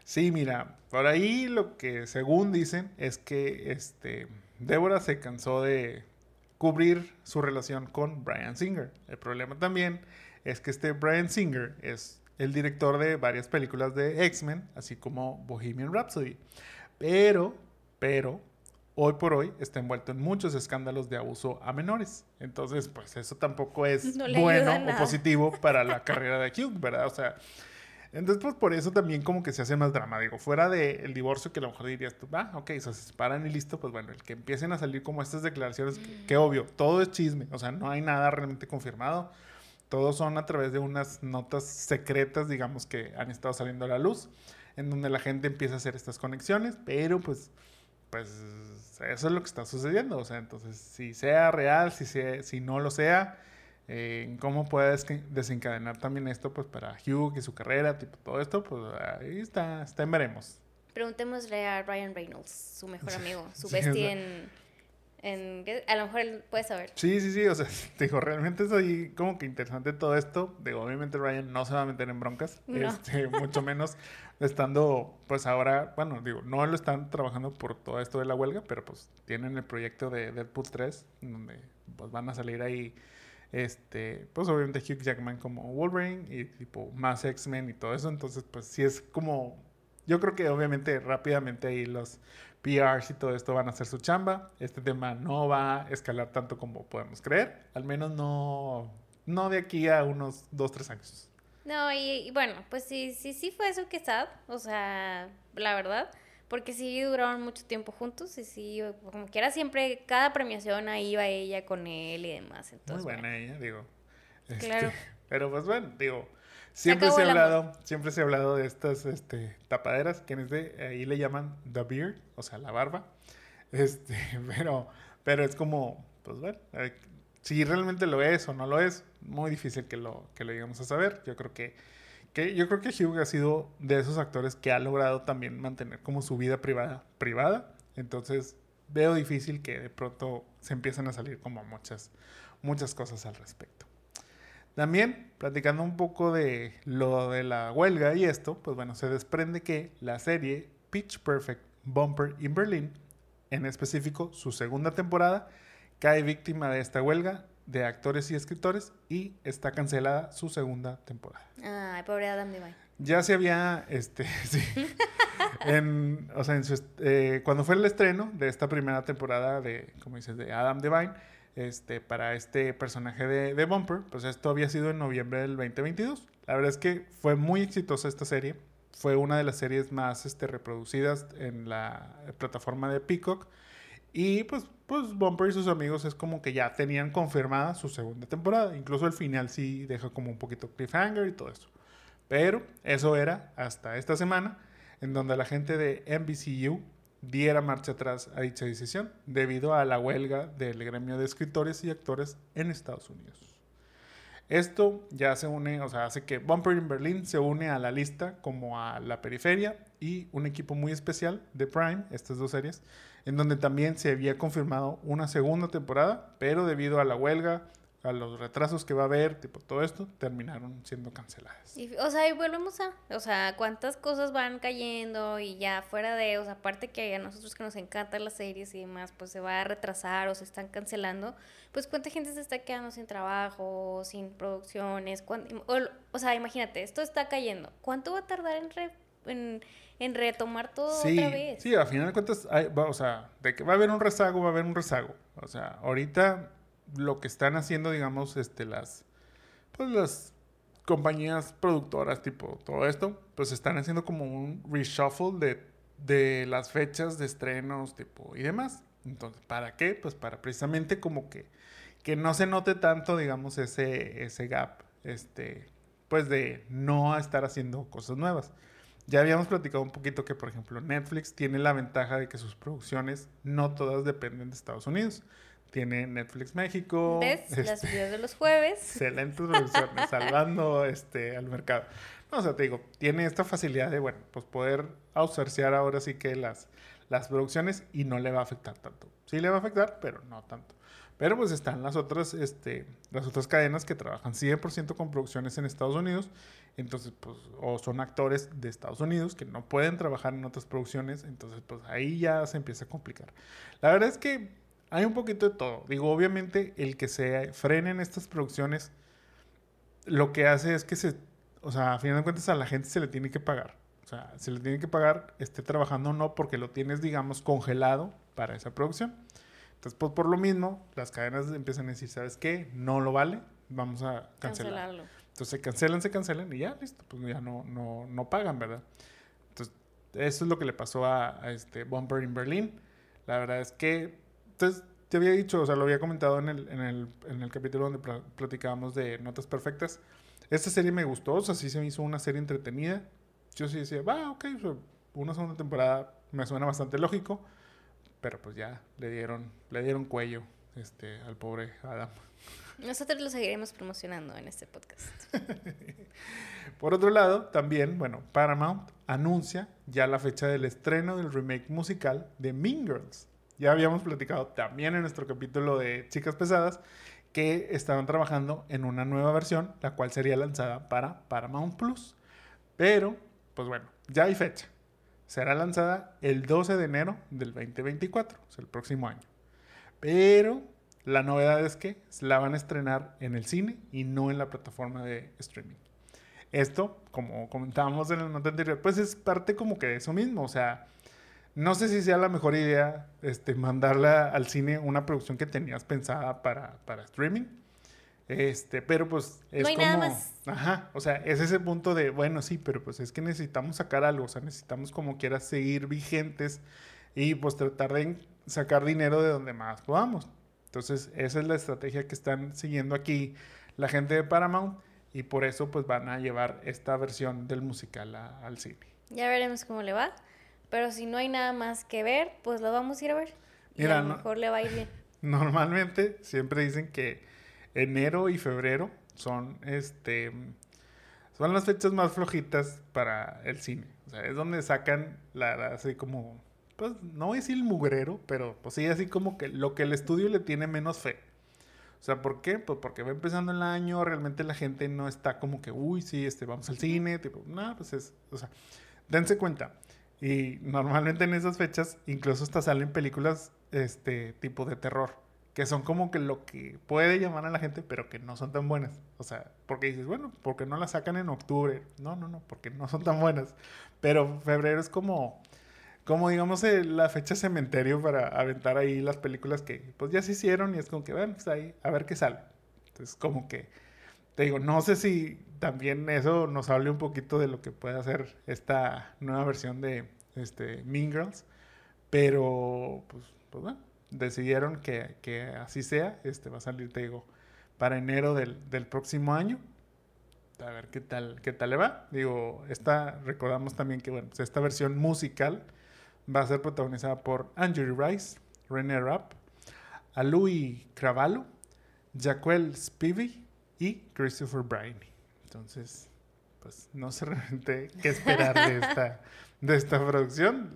Sí, mira, por ahí lo que según dicen es que este Débora se cansó de cubrir su relación con Brian Singer. El problema también es que este Brian Singer es el director de varias películas de X-Men, así como Bohemian Rhapsody. Pero, pero, hoy por hoy está envuelto en muchos escándalos de abuso a menores. Entonces, pues eso tampoco es No bueno o positivo para la carrera de Hugh, ¿verdad? O sea, entonces, pues por eso también como que se hace más drama. Digo, fuera del divorcio que a lo mejor dirías tú, ah, ok, o sea, se separan y listo, pues bueno, el que empiecen a salir como estas declaraciones, que, que obvio, todo es chisme, o sea, no hay nada realmente confirmado. Todos son a través de unas notas secretas, digamos, que han estado saliendo a la luz, en donde la gente empieza a hacer estas conexiones, pero pues, pues eso es lo que está sucediendo. O sea, entonces, si sea real, si, sea, si no lo sea, eh, cómo puede desencadenar también esto pues para Hugh y su carrera, tipo todo esto, pues ahí está, está en veremos. Preguntémosle a Ryan Reynolds, su mejor amigo, su sea. en, en... A lo mejor él puede saber. Sí, sí, sí, o sea, te digo, realmente es ahí como que interesante todo esto. Digo, obviamente Ryan no se va a meter en broncas, No. este, mucho menos estando, pues ahora, bueno, digo, no lo están trabajando por todo esto de la huelga, pero pues tienen el proyecto de Deadpool 3, donde pues van a salir ahí, este, pues obviamente Hugh Jackman como Wolverine y tipo más X-Men y todo eso, entonces pues sí es como, yo creo que obviamente rápidamente ahí los PRs y todo esto van a hacer su chamba. Este tema no va a escalar tanto como podemos creer. Al menos no, no de aquí a unos dos, tres años. No, y, y bueno, pues sí, sí, sí fue eso que sad, o sea, la verdad, porque sí duraron mucho tiempo juntos y sí, como quiera siempre, cada premiación ahí iba ella con él y demás, Muy entonces, buena bueno. ella, digo. Este, Claro. Pero pues bueno, digo, siempre se ha hablado, siempre se ha hablado de estas este, tapaderas, que en este, ahí le llaman the beard, o sea, la barba. Este, pero, pero es como, pues bueno, eh, si realmente lo es o no lo es, muy difícil que lo, que lo lleguemos a saber. Yo creo que, que, yo creo que Hugh ha sido de esos actores que ha logrado también mantener como su vida privada, privada. Entonces, veo difícil que de pronto se empiecen a salir como muchas, muchas cosas al respecto. También, platicando un poco de lo de la huelga y esto, pues bueno, se desprende que la serie Pitch Perfect Bumper in Berlin, en específico su segunda temporada, cae víctima de esta huelga de actores y escritores y está cancelada su segunda temporada. Ay, pobre Adam Devine. Ya se había, este, sí, en, o sea, en su eh, cuando fue el estreno de esta primera temporada de, como dices, de Adam Devine, este, para este personaje de, Bumper, pues esto había sido en noviembre del 2022. La verdad es que fue muy exitosa esta serie. Fue una de las series más este, reproducidas en la plataforma de Peacock. Y pues, pues Bumper y sus amigos es como que ya tenían confirmada su segunda temporada. Incluso el final sí deja como un poquito cliffhanger y todo eso. Pero eso era hasta esta semana, en donde la gente de NBCU diera marcha atrás a dicha decisión debido a la huelga del gremio de escritores y actores en Estados Unidos. Esto ya se une, o sea, hace que Bumper in Berlin se une a la lista como a La Periferia y un equipo muy especial de Prime, estas dos series, en donde también se había confirmado una segunda temporada, pero debido a la huelga, a los retrasos que va a haber, tipo todo esto, terminaron siendo canceladas. Y, o sea, y volvemos a, o sea, cuántas cosas van cayendo y ya fuera de, o sea, aparte que a nosotros que nos encantan las series y demás, pues se va a retrasar o se están cancelando, pues cuánta gente se está quedando sin trabajo, sin producciones, o, o sea, imagínate, esto está cayendo, ¿cuánto va a tardar en, re- en, en retomar todo Sí, otra vez? sí, a final de cuentas, hay- va- o sea, de que va a haber un rezago, va a haber un rezago. O sea, ahorita lo que están haciendo, digamos, este, las, pues las compañías productoras, tipo todo esto, pues están haciendo como un reshuffle de, de las fechas de estrenos, tipo, y demás. Entonces, ¿para qué? Pues para precisamente como que, que no se note tanto, digamos, ese, ese gap, este, pues de no estar haciendo cosas nuevas. Ya habíamos platicado un poquito que, por ejemplo, Netflix tiene la ventaja de que sus producciones no todas dependen de Estados Unidos. Tiene Netflix México. ¿Ves? Las videos de los jueves. Excelentes producciones, salvando este, al mercado. No, o sea, te digo, tiene esta facilidad de, bueno, pues poder outsourcear ahora sí que las, las producciones y no le va a afectar tanto. Sí le va a afectar, pero no tanto. Pero pues están las otras, este, las otras cadenas que trabajan 100% con producciones en Estados Unidos. Entonces, pues, o son actores de Estados Unidos que no pueden trabajar en otras producciones. Entonces, pues ahí ya se empieza a complicar. La verdad es que hay un poquito de todo. Digo, obviamente el que se frenen estas producciones, lo que hace es que se, o sea, a final de cuentas a la gente se le tiene que pagar. O sea, se le tiene que pagar, esté trabajando o no, porque lo tienes, digamos, congelado para esa producción. Entonces, pues por lo mismo, las cadenas empiezan a decir, ¿sabes qué? No lo vale, vamos a cancelar. Cancelarlo. Entonces se cancelan, se cancelan y ya, listo, pues ya no, no, no pagan, ¿verdad? Entonces, eso es lo que le pasó a, a este Bomber in Berlin. La verdad es que entonces, te había dicho, o sea, lo había comentado en el, en el, en el capítulo donde platicábamos de Notas Perfectas. Esta serie me gustó, o sea, sí se me hizo una serie entretenida. Yo sí decía, va, ok, una segunda temporada me suena bastante lógico. Pero pues ya le dieron, le dieron cuello este, al pobre Adam. Nosotros lo seguiremos promocionando en este podcast. Por otro lado, también, bueno, Paramount anuncia ya la fecha del estreno del remake musical de Mean Girls. Ya habíamos platicado también en nuestro capítulo de Chicas Pesadas que estaban trabajando en una nueva versión, la cual sería lanzada para Paramount Plus. Pero, pues bueno, ya hay fecha. Será lanzada el 12 de enero del 2024, o sea, el próximo año. Pero la novedad es que la van a estrenar en el cine y no en la plataforma de streaming. Esto, como comentábamos en el nota anterior, pues es parte como que de eso mismo, o sea, no sé si sea la mejor idea este, mandarla al cine una producción que tenías pensada para, para streaming. Este, pero pues es no hay Nada más. Ajá. O sea, es ese punto de, bueno, sí, pero pues es que necesitamos sacar algo. O sea, necesitamos como quiera seguir vigentes y pues tratar de sacar dinero de donde más podamos. Entonces, esa es la estrategia que están siguiendo aquí la gente de Paramount y por eso pues van a llevar esta versión del musical al cine. Ya veremos cómo le va. Pero si no hay nada más que ver, pues lo vamos a ir a ver. y a lo mejor le va a ir bien. Normalmente siempre dicen que enero y febrero son este son las fechas más flojitas para el cine. O sea, es donde sacan la así como pues no voy a decir el mugrero, pero pues sí así como que lo que el estudio le tiene menos fe. O sea, ¿por qué? Pues porque va empezando el año, realmente la gente no está como que, uy, sí, este, vamos al cine, tipo, no, pues es, o sea, dense cuenta, y normalmente en esas fechas incluso hasta salen películas este tipo de terror, que son como que lo que puede llamar a la gente, pero que no son tan buenas. O sea, porque dices, bueno, porque no las sacan en octubre? No, no, no, porque no son tan buenas. Pero febrero es como como digamos eh, la fecha cementerio para aventar ahí las películas que pues ya se hicieron y es como que, bueno, pues ahí a ver qué sale. Entonces, como que te digo, no sé si también eso nos hable un poquito de lo que puede hacer esta nueva versión de este, Mean Girls, pero pues, pues decidieron que, así sea, este va a salir, te digo, para enero del, próximo año. A ver qué tal, qué tal le va. Digo, esta, recordamos también que, bueno, pues, esta versión musical va a ser protagonizada por Andrew Rice, René Rapp, Louis Cravallo, Jaquel Spivey y Christopher Bryan. Entonces, pues no sé realmente qué esperar de esta, de esta producción.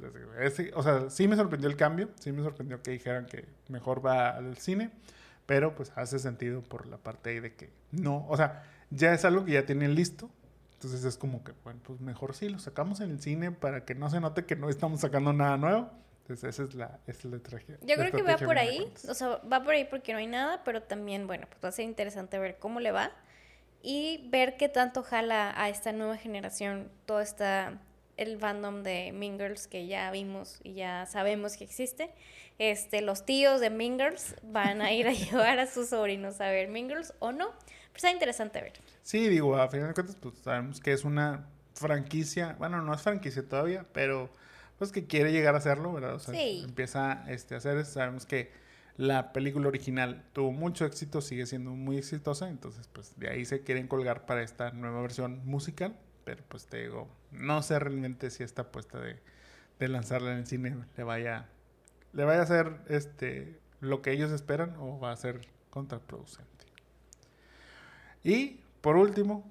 o sea, sí me sorprendió el cambio, sí me sorprendió que dijeran que mejor va al cine, pero pues hace sentido por la parte ahí de que no, o sea, ya es algo que ya tienen listo. Entonces es como que, bueno, pues mejor sí lo sacamos en el cine para que no se note que no estamos sacando nada nuevo. Entonces esa es la, es la tragedia. Yo creo que va por ahí, o sea, va por ahí porque no hay nada, pero también, bueno, pues va a ser interesante ver cómo le va y ver qué tanto jala a esta nueva generación todo esta el fandom de Mean Girls que ya vimos y ya sabemos que existe. Este, los tíos de Mean Girls van a ir a llevar a sus sobrinos a ver Mean Girls o no. Pues está interesante ver. Sí, digo, a final de cuentas, pues sabemos que es una franquicia, bueno, no es franquicia todavía, pero pues que quiere llegar a hacerlo, ¿verdad? O sea, empieza este, a hacer, sabemos que La película original tuvo mucho éxito, sigue siendo muy exitosa, entonces pues de ahí se quieren colgar para esta nueva versión musical, pero pues te digo, no sé realmente si esta apuesta de, de lanzarla en el cine le vaya, le vaya a hacer este, lo que ellos esperan o va a ser contraproducente. Y por último,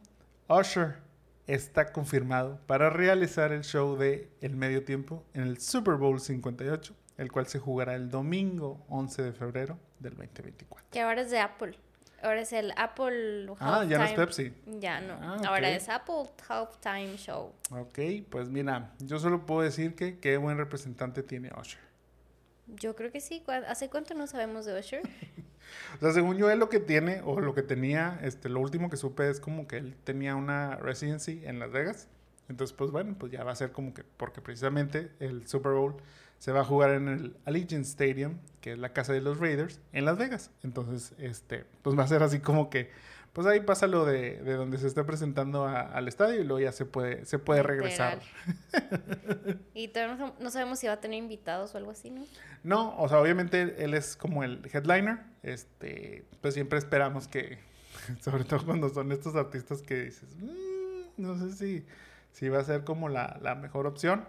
Usher está confirmado para realizar el show de El Medio Tiempo en el Super Bowl 58, el cual se jugará el domingo 11 de febrero del 2024. Que ahora es de Apple. Ahora es el Apple Ah, ya no es Pepsi. Ya no. Ah, Ahora es Apple Halftime Show. Ok, pues mira, yo solo puedo decir que qué buen representante tiene Usher. Yo creo que sí. ¿Cu- ¿Hace cuánto no sabemos de Usher? O sea, según yo, él lo que tiene, o lo que tenía, este, lo último que supe es como que él tenía una residency en Las Vegas. Entonces, pues bueno, pues ya va a ser como que, porque precisamente el Super Bowl se va a jugar en el Allegiant Stadium, que es la casa de los Raiders, en Las Vegas. Entonces, este, pues va a ser así como que, pues ahí pasa lo de, de donde se está presentando a- al estadio y luego ya se puede, se puede regresar. y todavía no, no sabemos si va a tener invitados o algo así, ¿no? No, o sea, obviamente él es como el headliner. Este, pues siempre esperamos que, sobre todo cuando son estos artistas que dices, "Mm, no sé si, si va a ser como la, la mejor opción.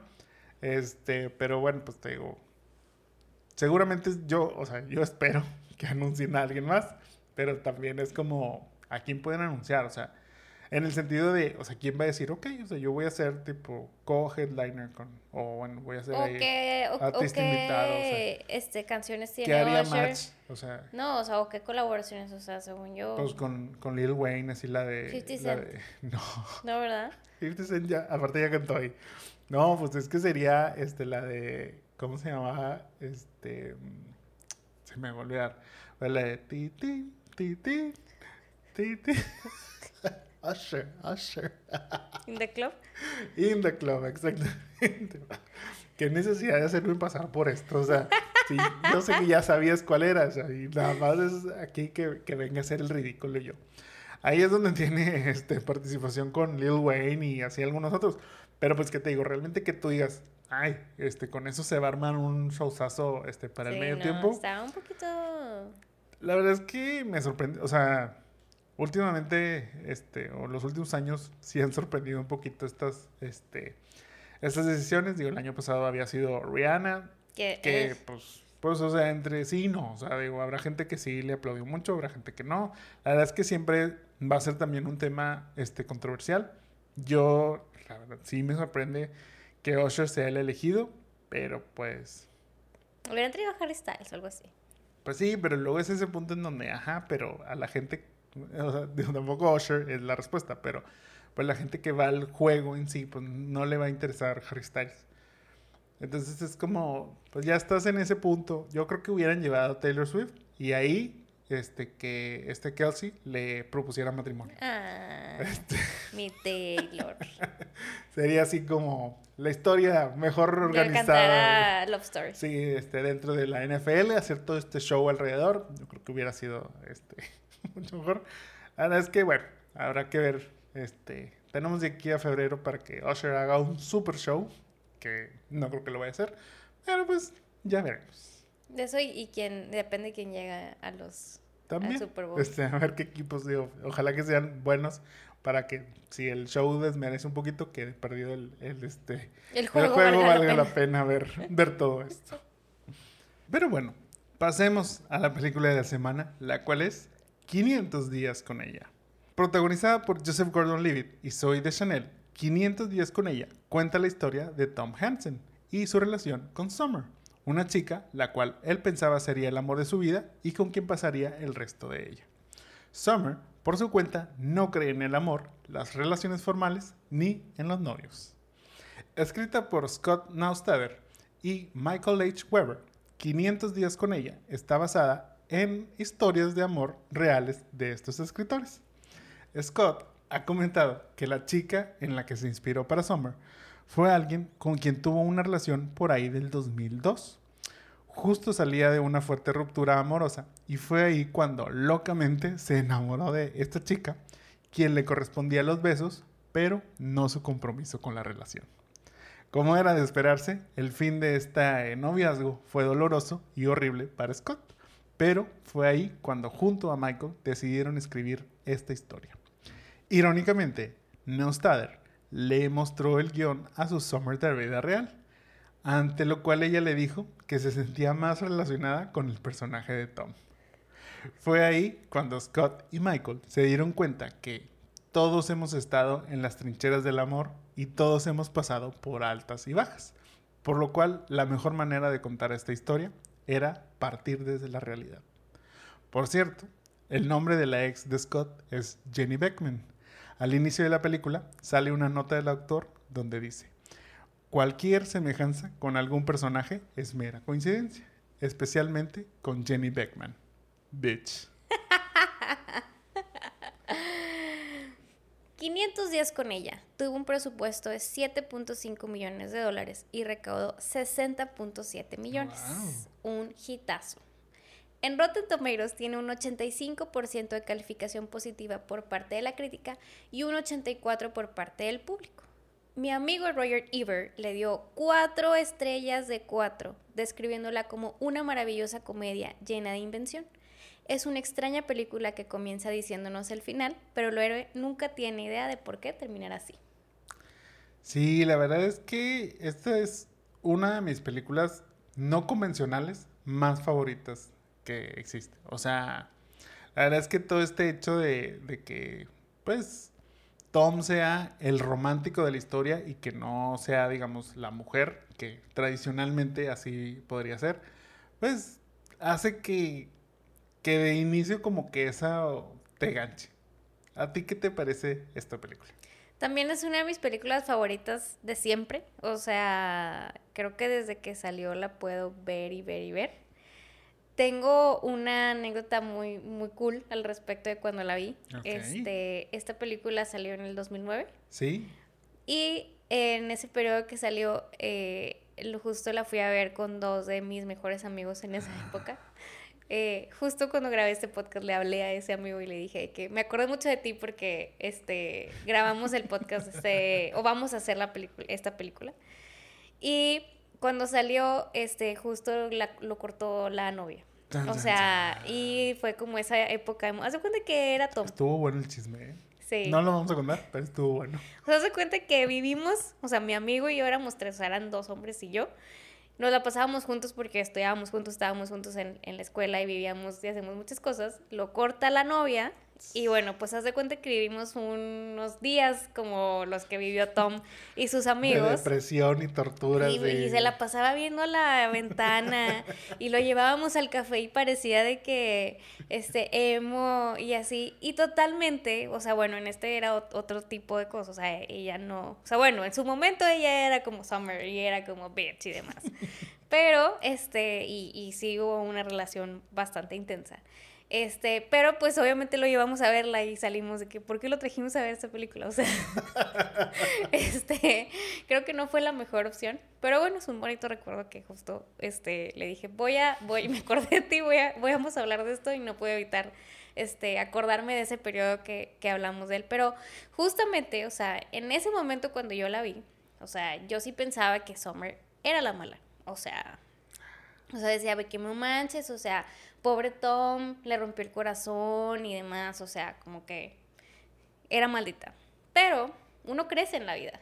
Este, pero bueno, pues te digo, seguramente yo, o sea, yo espero que anuncien a alguien más, pero también es como, ¿a quién pueden anunciar? O sea, en el sentido de, o sea, ¿quién va a decir, ok, o sea, yo voy a ser tipo co-headliner con, o bueno, voy a ser O ahí, qué, o, o artista invitado, o sea, este, canciones tiene ¿qué haría match? O sea, No, o sea, o qué colaboraciones, o sea, según yo. pues con, con Lil Wayne, así la de... 50 la Cent. de- no, No, ¿verdad? 50 Cent ya, aparte ya cantó ahí. No, pues es que sería, este, la de, ¿cómo se llamaba? Este, mm, se me va a olvidar. La de ti, ti, ti, ti. Usher, Usher. In the club. In the club, exactamente. Qué necesidad de hacerme pasar por esto. O sea, sí, yo sé que ya sabías cuál era. o sea, y nada más es aquí que, que venga a hacer el ridículo yo. Ahí es donde tiene este, participación con Lil Wayne y así algunos otros. Pero pues que te digo, realmente que tú digas, ay, este, con eso se va a armar un showzazo este, para el Sí, medio no, tiempo. Está un poquito. La verdad es que me sorprende, o sea, últimamente, este, o los últimos años, sí han sorprendido un poquito estas, este, estas decisiones. Digo, el año pasado había sido Rihanna, Que, eh, pues, pues, o sea, entre sí y no. O sea, digo, habrá gente que sí le aplaudió mucho, habrá gente que no. La verdad es que siempre va a ser también un tema, este, controversial. Yo, la verdad, sí me sorprende que Usher sea el elegido, pero pues... hubieran traído Harry Styles o algo así. Pues sí, pero luego es ese punto en donde, ajá, pero a la gente, o sea, digo, tampoco Usher es la respuesta, pero pues la gente que va al juego en sí, pues no le va a interesar Harry Styles. Entonces es como, pues ya estás en ese punto. Yo creo que hubieran llevado a Taylor Swift y ahí, este, que este Kelsey le propusiera matrimonio. Ah, Este, mi Taylor. sería así como la historia mejor organizada. Love Story. Sí, este, dentro de la NFL, hacer todo este show alrededor, yo creo que hubiera sido este, mucho mejor. Verdad es que, bueno, habrá que ver. Este, tenemos de aquí a febrero para que Usher haga un super show, que no creo que lo vaya a hacer, pero pues ya veremos. De eso y, y quién, depende de quién llega a los También, al Super Bowl. este, a ver qué equipos, digo, ojalá que sean buenos para que si el show desmerece un poquito, quede perdido el, el, este, El el juego, valga valga la la pena ver, ver todo esto. Pero bueno, pasemos a la película de la semana, la cual es 500 días con ella. Protagonizada por Joseph Gordon-Levitt y Zoe Deschanel, 500 días con ella cuenta la historia de Tom Hansen y su relación con Summer, una chica la cual él pensaba sería el amor de su vida y con quien pasaría el resto de ella. Summer, por su cuenta, no cree en el amor, las relaciones formales ni en los novios. Escrita por Scott Neustadter y Michael H. Weber, 500 días con ella está basada en historias de amor reales de estos escritores. Scott ha comentado que la chica en la que se inspiró para Summer fue alguien con quien tuvo una relación por ahí del 2002. Justo salía de una fuerte ruptura amorosa y fue ahí cuando locamente se enamoró de esta chica, quien le correspondía los besos, pero no su compromiso con la relación. Como era de esperarse, el fin de este noviazgo fue doloroso y horrible para Scott, Pero fue ahí cuando junto a Michael decidieron escribir esta historia. Irónicamente, Neustadter le mostró el guion a su Summer de vida real, ante lo cual ella le dijo que se sentía más relacionada con el personaje de Tom. Fue ahí cuando Scott y Michael se dieron cuenta que todos hemos estado en las trincheras del amor y todos hemos pasado por altas y bajas, por lo cual la mejor manera de contar esta historia era partir desde la realidad. Por cierto, el nombre de la ex de Scott es Jenny Beckman. Al inicio de la película sale una nota del autor donde dice, cualquier semejanza con algún personaje es mera coincidencia, especialmente con Jenny Beckman. Bitch. 500 días con ella. Tuvo un presupuesto de 7.5 millones de dólares y recaudó 60.7 millones. Un hitazo. En Rotten Tomatoes tiene un 85% de calificación positiva por parte de la crítica y un 84% por parte del público. Mi amigo Roger Ebert le dio 4 estrellas de 4, describiéndola como una maravillosa comedia llena de invención. Es una extraña película que comienza diciéndonos el final, pero el héroe nunca tiene idea de por qué terminar así. Sí, la verdad es que esta es una de mis películas no convencionales más favoritas que existe. O sea, la verdad es que todo este hecho de, de que, pues, Tom sea el romántico de la historia y que no sea, digamos, la mujer, que tradicionalmente así podría ser, pues hace que, que de inicio como que esa te ganche. ¿A ti qué te parece esta película? También es una de mis películas favoritas de siempre. O sea, creo que desde que salió la puedo ver y ver y ver. Tengo una anécdota muy, muy cool al respecto de cuando la vi. Este, esta película salió en el 2009. Sí. Y en ese periodo que salió, eh, justo la fui a ver con dos de mis mejores amigos en esa época. Eh, justo cuando grabé este podcast le hablé a ese amigo y le dije que me acuerdo mucho de ti porque este, grabamos el podcast este, o vamos a hacer la película, esta película. Y cuando salió, este, justo lo cortó la novia. o sea, y fue como esa época. Haz de cuenta que era Tom. Estuvo bueno el chisme, ¿eh? Sí. No lo vamos a contar, pero estuvo bueno. O sea, haz de cuenta que vivimos, o sea, mi amigo y yo éramos tres, eran dos hombres y yo nos la pasábamos juntos porque estudiábamos juntos, estábamos juntos en, en, la escuela y vivíamos y hacemos muchas cosas. Lo corta la novia y bueno, pues haz de cuenta que vivimos unos días como los que vivió Tom y sus amigos. De depresión y torturas. Y, y se la pasaba viendo la ventana y lo llevábamos al café y parecía de que este emo y así. Y totalmente, o sea, bueno, en este era otro tipo de cosas. O sea, ella no. O sea, bueno, en su momento ella era como Summer y era como bitch y demás. Pero, este, y, y sí hubo una relación bastante intensa. Este, pero pues obviamente lo llevamos a verla y salimos de que, ¿por qué lo trajimos a ver esta película? O sea, este, creo que no fue la mejor opción, pero bueno, es un bonito recuerdo que justo, este, le dije, voy a, voy, me acordé de ti, voy a, voy a hablar de esto y no puedo evitar, este, acordarme de ese periodo que, que hablamos de él, pero justamente, o sea, en ese momento cuando yo la vi, o sea, yo sí pensaba que Summer era la mala, o sea, o sea, decía, que me manches, o sea, pobre Tom, le rompió el corazón y demás, o sea, como que era maldita. Pero uno crece en la vida.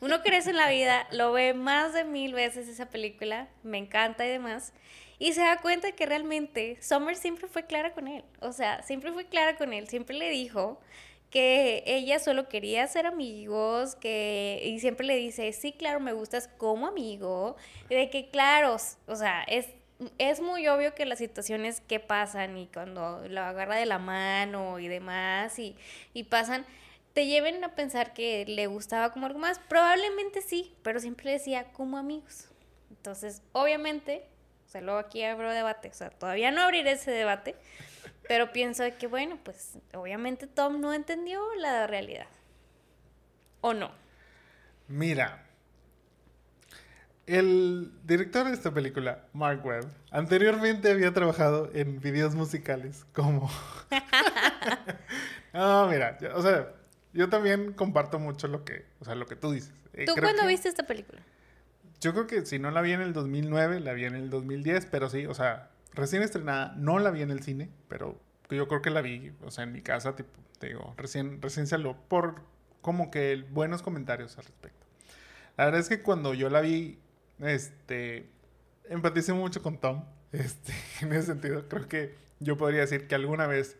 Uno crece en la vida, lo ve más de mil veces esa película, me encanta y demás, y se da cuenta que realmente Summer siempre fue clara con él. O sea, siempre fue clara con él, siempre le dijo que ella solo quería ser amigos, que y siempre le dice, sí, claro, me gustas como amigo, de que claro, o sea, es es muy obvio que las situaciones que pasan y cuando lo agarra de la mano y demás y, y pasan, te lleven a pensar que le gustaba como algo más. Probablemente sí, pero siempre decía como amigos. Entonces, obviamente, o sea, luego aquí abro debate, o sea, todavía no abriré ese debate, pero pienso que, bueno, pues obviamente Tom no entendió la realidad. ¿O no? Mira, el director de esta película, Mark Webb, anteriormente había trabajado en videos musicales como... no, mira, o sea, yo también comparto mucho lo que, o sea, lo que tú dices. Eh, ¿Tú cuándo viste esta película? Yo creo que si no la vi en el 2009, la vi en el 2010, pero sí, o sea, recién estrenada, no la vi en el cine, pero yo creo que la vi, o sea, en mi casa, tipo, te digo, recién, recién salió por como que buenos comentarios al respecto. La verdad es que cuando yo la vi, este, empaticé mucho con Tom, este, en ese sentido, creo que yo podría decir que alguna vez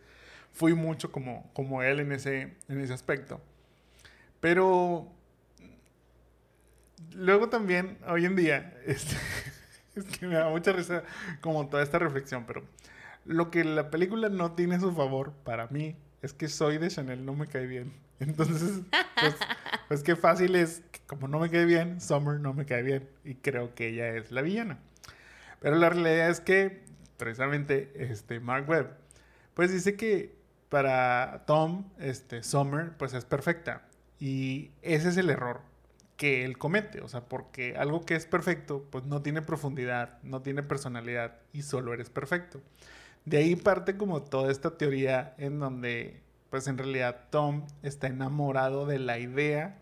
fui mucho como, como él en ese, en ese aspecto. Pero luego también, hoy en día, este, es que me da mucha risa como toda esta reflexión, pero lo que la película no tiene a su favor para mí es que soy de Chanel, no me cae bien. Entonces, pues, pues qué fácil es, como no me cae bien, Summer no me cae bien. Y creo que ella es la villana. Pero la realidad es que, precisamente, este, Mark Webb, pues dice que para Tom, este, Summer, pues es perfecta. Y ese es el error que él comete. O sea, porque algo que es perfecto, pues no tiene profundidad, no tiene personalidad y solo eres perfecto. De ahí parte como toda esta teoría en donde, pues en realidad Tom está enamorado de la idea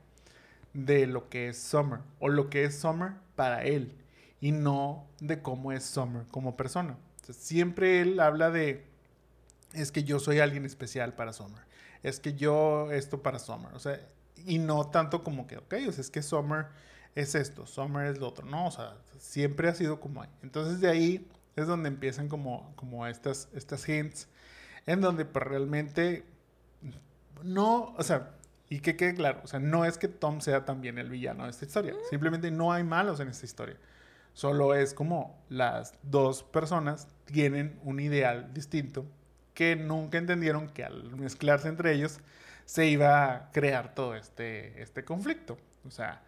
de lo que es Summer o lo que es Summer para él y no de cómo es Summer como persona. siempre él habla de, es que yo soy alguien especial para Summer, es que yo esto para Summer, o sea, y no tanto como que, ok, o sea, es que Summer es esto, Summer es lo otro, no, o sea, siempre ha sido como hay. Entonces de ahí es donde empiezan como, como estas, estas hints, en donde pues realmente no, o sea, y que quede claro, o sea, no es que Tom sea también el villano de esta historia, simplemente no hay malos en esta historia. Solo es como las dos personas tienen un ideal distinto que nunca entendieron que al mezclarse entre ellos se iba a crear todo este, este conflicto. O sea,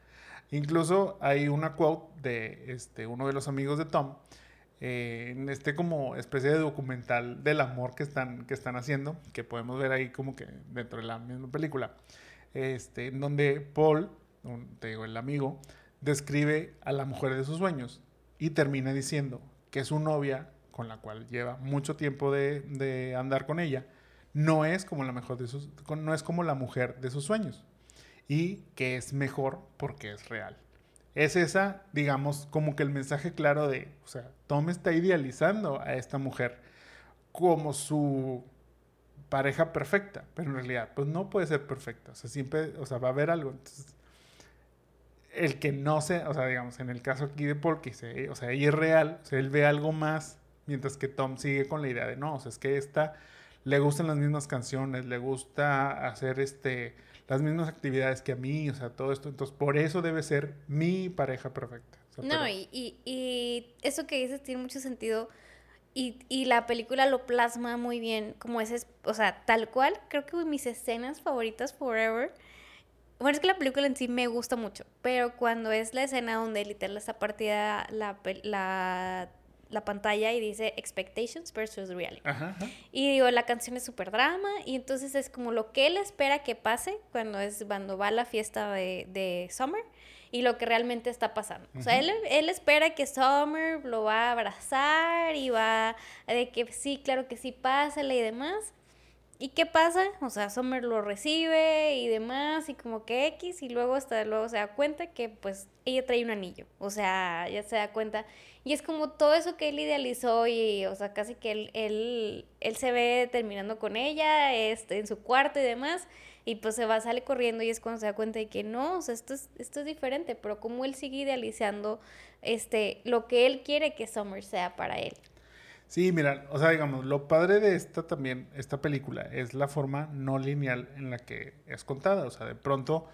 incluso hay una quote de este, uno de los amigos de Tom eh, en este como especie de documental del amor que están, que están haciendo, que podemos ver ahí como que dentro de la misma película, este, en donde Paul, te digo, el amigo, describe a la mujer de sus sueños y termina diciendo que su novia, con la cual lleva mucho tiempo de, de andar con ella, no es como la mejor de sus, no es como la mujer de sus sueños y que es mejor porque es real. Es esa, digamos, como que el mensaje claro de, o sea, Tom está idealizando a esta mujer como su pareja perfecta, pero en realidad, pues no puede ser perfecta, o sea, siempre, o sea, va a haber algo. Entonces, el que no sea, o sea, digamos, en el caso aquí de Paul, que o sea, ella es real, o sea, él ve algo más, mientras que Tom sigue con la idea de, no, o sea, es que esta le gustan las mismas canciones, le gusta hacer este, las mismas actividades que a mí, o sea, todo esto, entonces por eso debe ser mi pareja perfecta. no, y, y, eso que dices tiene mucho sentido. Y, y, la película lo plasma muy bien, como ese, o sea, tal cual, creo que mis escenas favoritas forever bueno, es que la película en sí me gusta mucho, pero cuando es la escena donde literal está partida la, la, la pantalla y dice expectations versus reality. Y digo, la canción es súper drama y entonces es como lo que él espera que pase cuando, es, cuando va a la fiesta de, de Summer y lo que realmente está pasando. O sea, él, él, espera que Summer lo va a abrazar y va de que sí, claro que sí, pásale y demás. ¿Y qué pasa? O sea, Summer lo recibe y demás, y como que X, y luego hasta luego se da cuenta que pues ella trae un anillo. O sea, ya se da cuenta. Y es como todo eso que él idealizó y, o sea, casi que él, él, él se ve terminando con ella este, en su cuarto y demás, y pues se va, sale corriendo y es cuando se da cuenta de que no, o sea, esto es, esto es diferente, pero como él sigue idealizando este, lo que él quiere que Summer sea para él. Sí, mira, o sea, digamos, lo padre de esta también, esta película, es la forma no lineal en la que es contada. O sea, de pronto,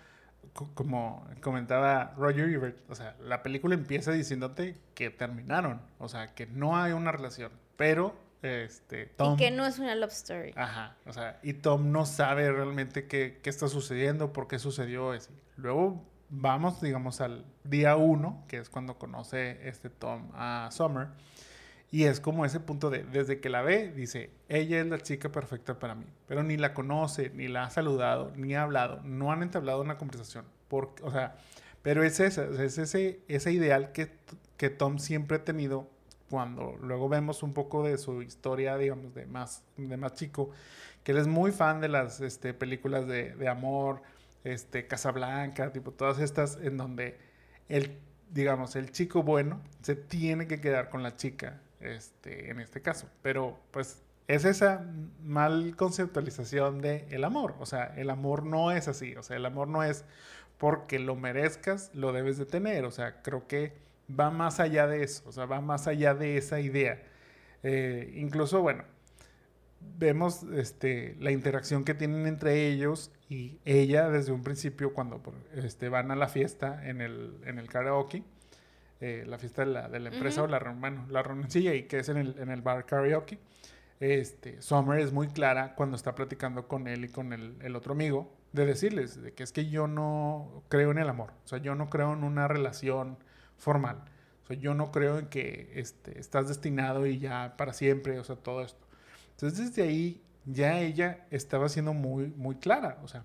como comentaba Roger Ebert, o sea, la película empieza diciéndote que terminaron, o sea, que no hay una relación, pero este, Tom... Y que no es una love story. Ajá, o sea, y Tom no sabe realmente qué, qué está sucediendo, por qué sucedió eso. Luego vamos, digamos, al día uno, que es cuando conoce este Tom a Summer y es como ese punto de, desde que la ve, dice, ella es la chica perfecta para mí, pero ni la conoce, ni la ha saludado, ni ha hablado, no han entablado una conversación. Porque, o sea, pero es, ese, es ese, ese ideal que, que Tom siempre ha tenido cuando luego vemos un poco de su historia, digamos, de más, de más chico, que él es muy fan de las este, películas de, de amor, este, Casablanca, tipo todas estas en donde el, digamos, el chico bueno se tiene que quedar con la chica este, en este caso. Pero pues es esa mal conceptualización de el amor. O sea, el amor no es así. O sea, el amor no es porque lo merezcas, lo debes de tener. O sea, creo que va más allá de eso. O sea, va más allá de esa idea. Eh, incluso, bueno, vemos este, la interacción que tienen entre ellos y ella desde un principio cuando este, van a la fiesta en el, en el karaoke. Eh, la fiesta de la, de la empresa o la, bueno, la renuncia y que es en el, en el bar karaoke. Este, Summer es muy clara cuando está platicando con él y con el, otro amigo, de decirles de que es que yo no creo en el amor, o sea, yo no creo en una relación formal, o sea, yo no creo en que este, estás destinado y ya para siempre, o sea, todo esto. Entonces, desde ahí ya ella estaba siendo muy, muy clara, o sea,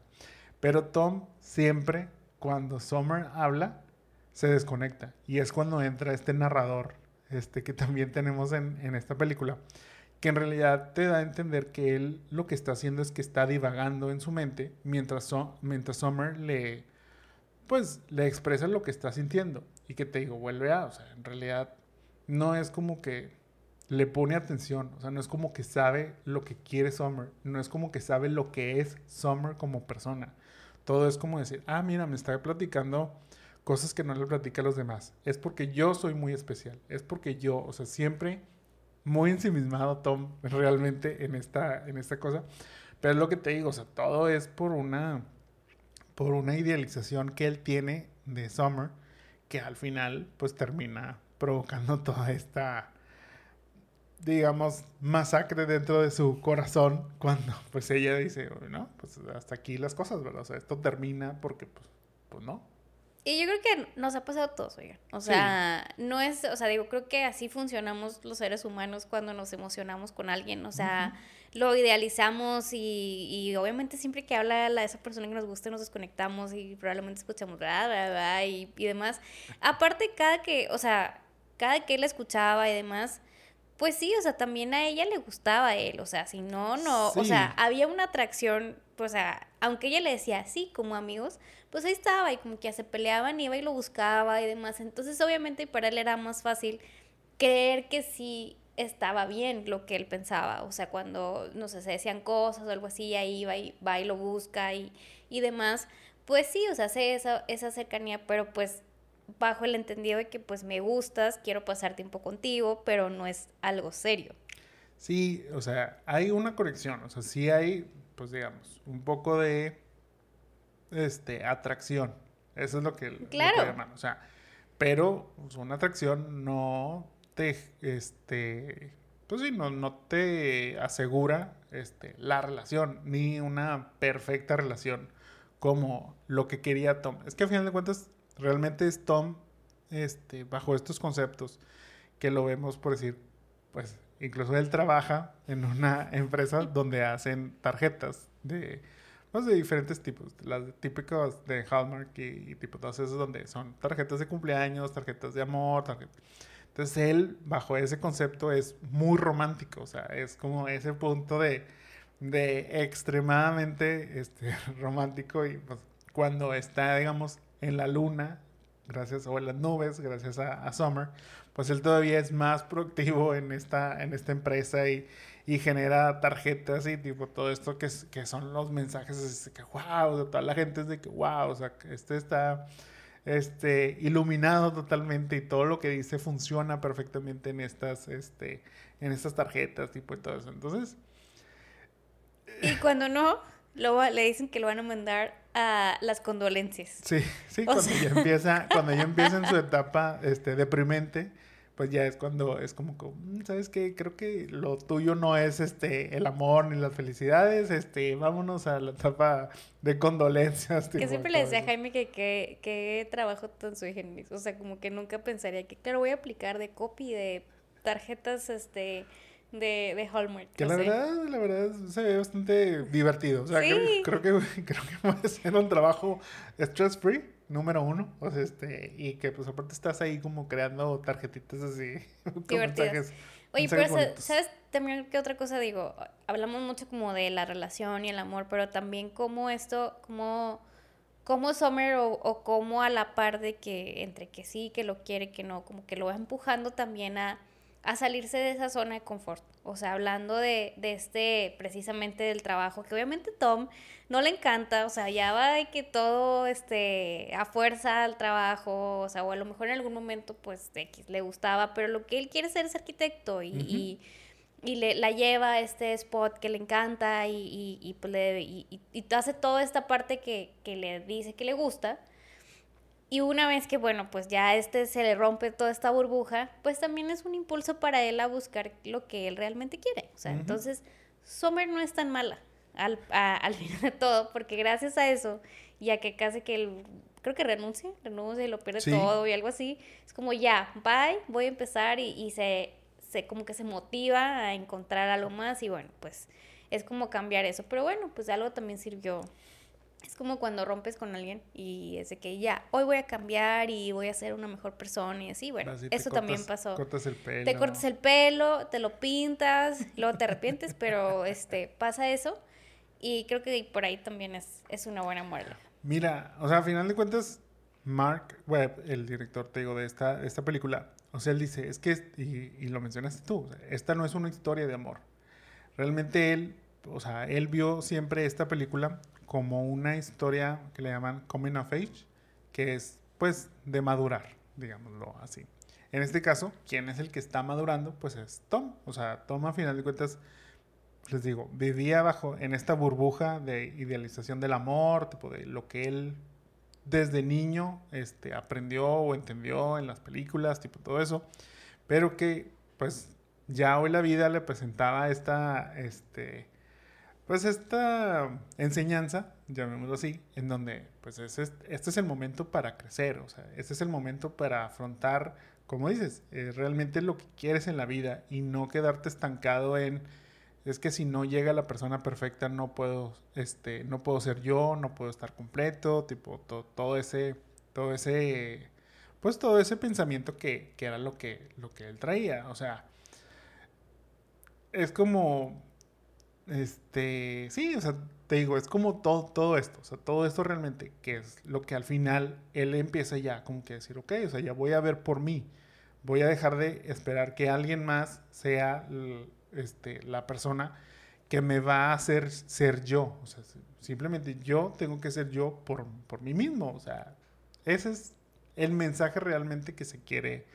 pero Tom siempre, cuando Summer habla, se desconecta y es cuando entra este narrador, este que también tenemos en, en esta película que en realidad te da a entender que él lo que está haciendo es que está divagando en su mente mientras, mientras Summer le, pues, le expresa lo que está sintiendo y que te digo, vuelve a, o sea, en realidad no es como que le pone atención, o sea, no es como que sabe lo que quiere Summer, no es como que sabe lo que es Summer como persona. Todo es como decir, ah, mira, me está platicando cosas que no le platica a los demás. Es porque yo soy muy especial, es porque yo, o sea, siempre muy ensimismado Tom realmente en esta, en esta cosa. Pero es lo que te digo, o sea, todo es por una, por una idealización que él tiene de Summer, que al final pues termina provocando toda esta, digamos, masacre dentro de su corazón cuando pues ella dice, no, pues hasta aquí las cosas, ¿verdad? O sea, esto termina porque pues, pues no, y yo creo que nos ha pasado a todos, oigan. O sea, no es, o sea, digo, creo que así funcionamos los seres humanos cuando nos emocionamos con alguien. O sea, lo idealizamos y, y, obviamente siempre que habla la, esa persona que nos gusta nos desconectamos y probablemente escuchamos bla, bla, bla, y, y demás. Aparte, cada que, o sea, cada que él escuchaba y demás, pues sí, o sea, también a ella le gustaba él, o sea, si no, no, o sea, había una atracción, pues, a, aunque ella le decía sí, como amigos, pues ahí estaba y como que ya se peleaban, iba y lo buscaba y demás, entonces obviamente para él era más fácil creer que sí estaba bien lo que él pensaba, o sea, cuando, no sé, se decían cosas o algo así, ahí va y, va y lo busca y, y demás, pues sí, o sea, hace esa, esa cercanía, pero pues bajo el entendido de que pues me gustas, quiero pasar tiempo contigo, pero no es algo serio. Sí, o sea, hay una corrección, o sea, sí hay, pues digamos, un poco de este, atracción. Eso es lo que, claro. llaman, o sea, pero pues, una atracción no te, este, pues sí, no, no te asegura este, la relación, ni una perfecta relación como lo que quería Tom. Es que a final de cuentas realmente es Tom, este, bajo estos conceptos, que lo vemos por decir, pues incluso él trabaja en una empresa donde hacen tarjetas de, pues, de diferentes tipos, las típicas de Hallmark y, tipo todas esas donde son tarjetas de cumpleaños, tarjetas de amor, tarjetas. Entonces él, bajo ese concepto, es muy romántico, o sea, es como ese punto de, de extremadamente este, romántico y pues cuando está, digamos, en la luna, gracias, o en las nubes, gracias a, Summer, pues él todavía es más proactivo en esta, en esta empresa y, genera tarjetas y tipo todo esto que, que son los mensajes que wow, de toda la gente es de que wow, o sea, este está este, iluminado totalmente y todo lo que dice funciona perfectamente en estas, este, en estas tarjetas, tipo y todo eso. Entonces... Y cuando no, luego le dicen que lo van a mandar a las condolencias. Sí, sí, cuando ya empieza, cuando ya empieza en su etapa este, deprimente, pues ya es cuando es como, mm, ¿sabes qué? Creo que lo tuyo no es este el amor ni las felicidades, este, vámonos a la etapa de condolencias. Que siempre le decía a Jaime que qué trabajo tan sui generis, o sea, como que nunca pensaría que, claro, voy a aplicar de copy de tarjetas, este de, de Hallmark. Que la verdad, la verdad se ve bastante divertido. O sea, creo, creo, que, creo que puede ser un trabajo stress free, número uno. O sea, este, y que pues aparte estás ahí como creando tarjetitas así. Divertidas. Oye, pero ¿sabes también qué otra cosa digo? Hablamos mucho como de la relación y el amor, pero también como esto, como, como Summer o, o como a la par de que entre que sí, que lo quiere, que no, como que lo va empujando también a a salirse de esa zona de confort. O sea, hablando de, de, este, precisamente del trabajo, que obviamente Tom no le encanta, o sea, ya va de que todo, este, a fuerza al trabajo, o sea, o a lo mejor en algún momento, pues, X le gustaba, pero lo que él quiere ser es arquitecto y, y, le, la lleva a este spot que le encanta y, y, pues le, y, hace toda esta parte que, que le dice que le gusta y una vez que, bueno, pues ya este se le rompe toda esta burbuja, pues también es un impulso para él a buscar lo que él realmente quiere. O sea, entonces, Summer no es tan mala al, al final de todo, porque gracias a eso, ya que casi que él, creo que renuncia, renuncia y lo pierde todo y algo así, es como ya, bye, voy a empezar y, y se, se, como que se motiva a encontrar algo más y bueno, pues es como cambiar eso. Pero bueno, pues algo también sirvió es como cuando rompes con alguien y es de que ya, hoy voy a cambiar y voy a ser una mejor persona y así, bueno, eso también pasó. Cortas el pelo. Te cortas el pelo, te lo pintas, luego te arrepientes, pero este pasa eso y creo que por ahí también es, es una buena muerte. Mira, o sea, a final de cuentas, Mark Webb, el director, te digo, de esta, esta película, o sea, él dice, es que, y, y lo mencionaste tú, esta no es una historia de amor. Realmente él, o sea, él vio siempre esta película como una historia que le llaman coming of age, que es pues de madurar, digámoslo así. En este caso, ¿quién es el que está madurando? Pues es Tom. O sea, Tom a final de cuentas, les digo, vivía bajo en esta burbuja de idealización del amor, tipo de lo que él desde niño este, aprendió o entendió en las películas, tipo todo eso, pero que pues ya hoy la vida le presentaba esta, este, pues esta enseñanza, llamémoslo así, en donde pues este es el momento para crecer, o sea, este es el momento para afrontar, como dices, eh, realmente lo que quieres en la vida y no quedarte estancado en es que si no llega la persona perfecta no puedo este no puedo ser yo, no puedo estar completo, tipo todo ese todo ese pues todo ese pensamiento que, que era lo que lo que él traía, o sea, es como este, sí, o sea, te digo, es como todo, todo esto, o sea, todo esto realmente, que es lo que al final él empieza ya como que decir, ok, o sea, ya voy a ver por mí, voy a dejar de esperar que alguien más sea este, la persona que me va a hacer ser yo, o sea, simplemente yo tengo que ser yo por, por mí mismo, o sea, ese es el mensaje realmente que se quiere,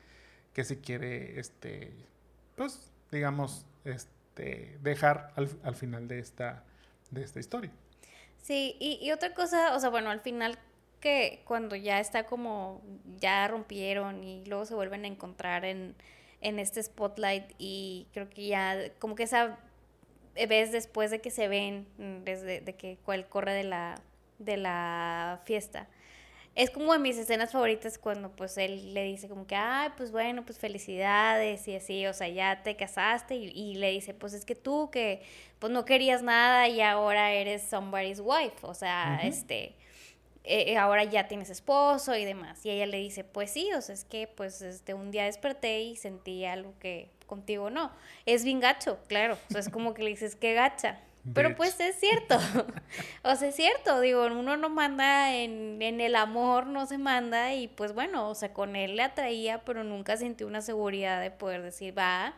que se quiere, este, pues, digamos, este, este, dejar al, final de esta, de esta historia. Sí, y, otra cosa, o sea, bueno, al final que cuando ya está como, ya rompieron y luego se vuelven a encontrar en, en este spotlight y creo que ya como que esa vez después de que se ven, desde de que cuál corre de la, de la fiesta, es como de mis escenas favoritas cuando pues él le dice como que, ay, pues bueno, pues felicidades y así, o sea, ya te casaste y, le dice, pues es que tú que pues no querías nada y ahora eres somebody's wife, o sea, este, eh, eh, ahora ya tienes esposo y demás. Y ella le dice, pues sí, o sea, es que pues este, un día desperté y sentí algo que contigo no. Es bien gacho, claro, o sea, es como que le dices, qué gacha. Pero pues es cierto, o sea, es cierto, digo, uno no manda en, en, el amor, no se manda y pues bueno, o sea, con él le atraía, pero nunca sintió una seguridad de poder decir, va,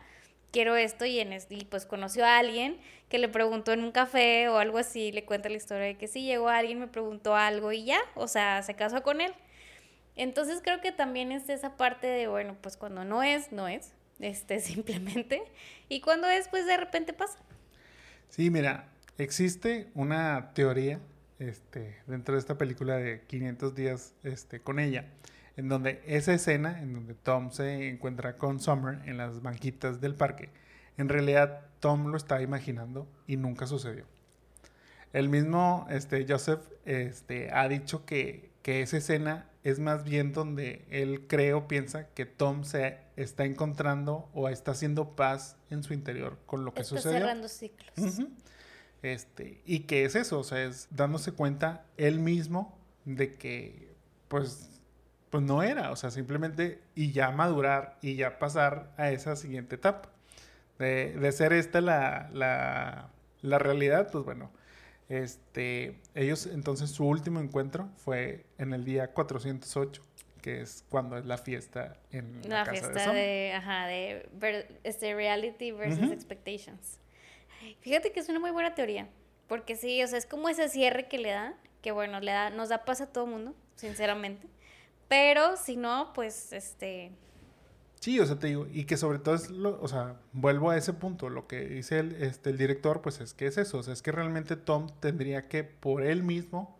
quiero esto y, en y pues conoció a alguien que le preguntó en un café o algo así, le cuenta la historia de que sí, llegó alguien, me preguntó algo y ya, o sea, se casó con él. Entonces creo que también es esa parte de, bueno, pues cuando no es, no es, este, simplemente, y cuando es, pues de repente pasa. Sí, mira, existe una teoría este, dentro de esta película de 500 días este, con ella, en donde esa escena, en donde Tom se encuentra con Summer en las banquitas del parque, en realidad Tom lo está imaginando y nunca sucedió. El mismo este, Joseph este, ha dicho que, que esa escena es más bien donde él cree o piensa que Tom se está encontrando o está haciendo paz en su interior con lo que está sucedió. cerrando ciclos. Este, y que es eso, o sea, es dándose cuenta él mismo de que, pues, pues no era, o sea, simplemente y ya madurar y ya pasar a esa siguiente etapa. De, de ser esta la, la, la realidad, pues bueno, este, ellos entonces su último encuentro fue en el día 408, que es cuando es la fiesta en la, La casa fiesta de de, ajá, de ver- este reality versus expectations. Fíjate que es una muy buena teoría, porque sí, o sea, es como ese cierre que le da, que bueno, le da, nos da paz a todo mundo, sinceramente. Pero si no, pues este, Sí, o sea, te digo, y que sobre todo es, lo, o sea, vuelvo a ese punto, lo que dice el, este, el director, pues es que es eso, o sea, es que realmente Tom tendría que por él mismo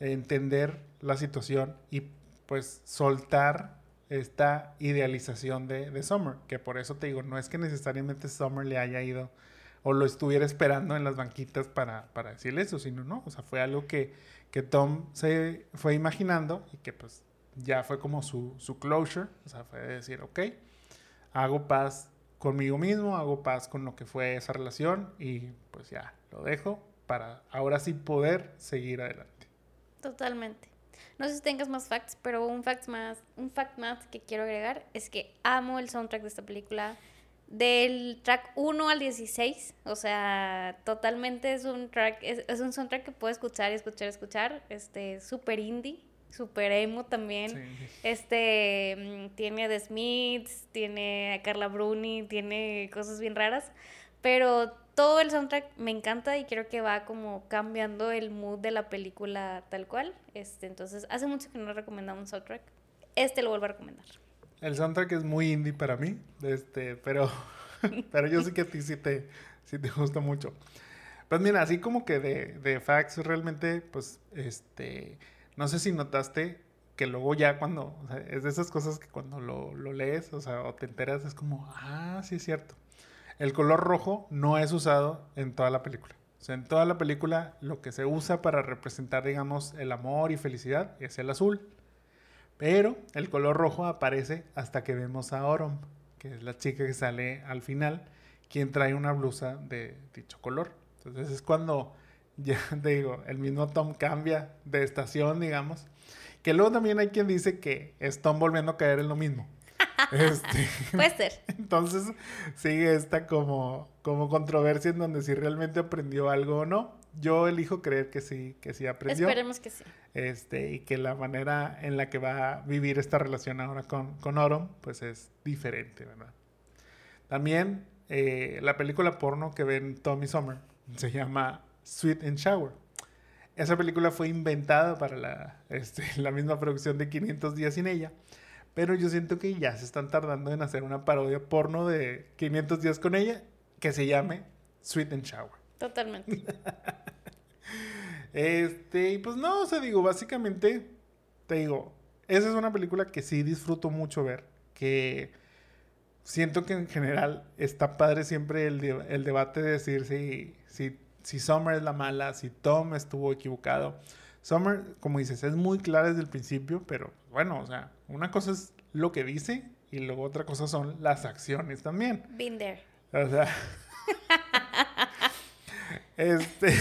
entender la situación y pues soltar esta idealización de, de Summer, que por eso te digo, no es que necesariamente Summer le haya ido o lo estuviera esperando en las banquitas para, para decirle eso, sino no, o sea, fue algo que, que Tom se fue imaginando y que pues ya fue como su, su closure, o sea, fue decir, ok, hago paz conmigo mismo, hago paz con lo que fue esa relación y pues ya, lo dejo para ahora sí poder seguir adelante. totalmente. No sé si tengas más facts, pero un fact más, un fact más que quiero agregar es que amo el soundtrack de esta película. Del track 1 al 16, o sea, totalmente es un track, es, es un soundtrack que puedo escuchar y escuchar, escuchar, este, súper indie, súper emo también. Sí. Este mm, tiene a The Smiths, tiene a Carla Bruni, tiene cosas bien raras, pero todo el soundtrack me encanta y creo que va como cambiando el mood de la película tal cual. Este, entonces, hace mucho que no recomendamos un soundtrack. Este lo vuelvo a recomendar. El soundtrack es muy indie para mí, este, pero, pero yo sé que a ti sí te, sí te gusta mucho. Pues mira, así como que de, de facts realmente, pues, este, no sé si notaste que luego ya cuando, es de esas cosas que cuando lo, lo lees, o sea, o te enteras, es como, ah, sí es cierto. El color rojo no es usado en toda la película. O sea, en toda la película lo que se usa para representar, digamos, el amor y felicidad es el azul. Pero el color rojo aparece hasta que vemos a Orom, que es la chica que sale al final, quien trae una blusa de dicho color. Entonces es cuando, ya te digo, el mismo Tom cambia de estación, digamos. Que luego también hay quien dice que es Tom volviendo a caer en lo mismo. Este, Puede ser. entonces sigue esta como, como controversia en donde si realmente aprendió algo o no. Yo elijo creer que sí, que sí aprendió. Esperemos que sí. Este, y que la manera en la que va a vivir esta relación ahora con, con Orom, pues es diferente, ¿verdad? También eh, la película porno que ven Tommy Summer se llama Sweet and Shower. Esa película fue inventada para la, este, la misma producción de 500 días sin ella, pero yo siento que ya se están tardando en hacer una parodia porno de 500 días con ella que se llame Sweet and Shower. Totalmente. Este, y pues no, o sea, digo, básicamente, te digo, esa es una película que sí disfruto mucho ver, que siento que en general está padre siempre el, de- el debate de decir si, si, si Summer es la mala, si Tom estuvo equivocado. Summer, como dices, es muy clara desde el principio, pero bueno, o sea, una cosa es lo que dice y luego otra cosa son las acciones también. Been there. O sea. este.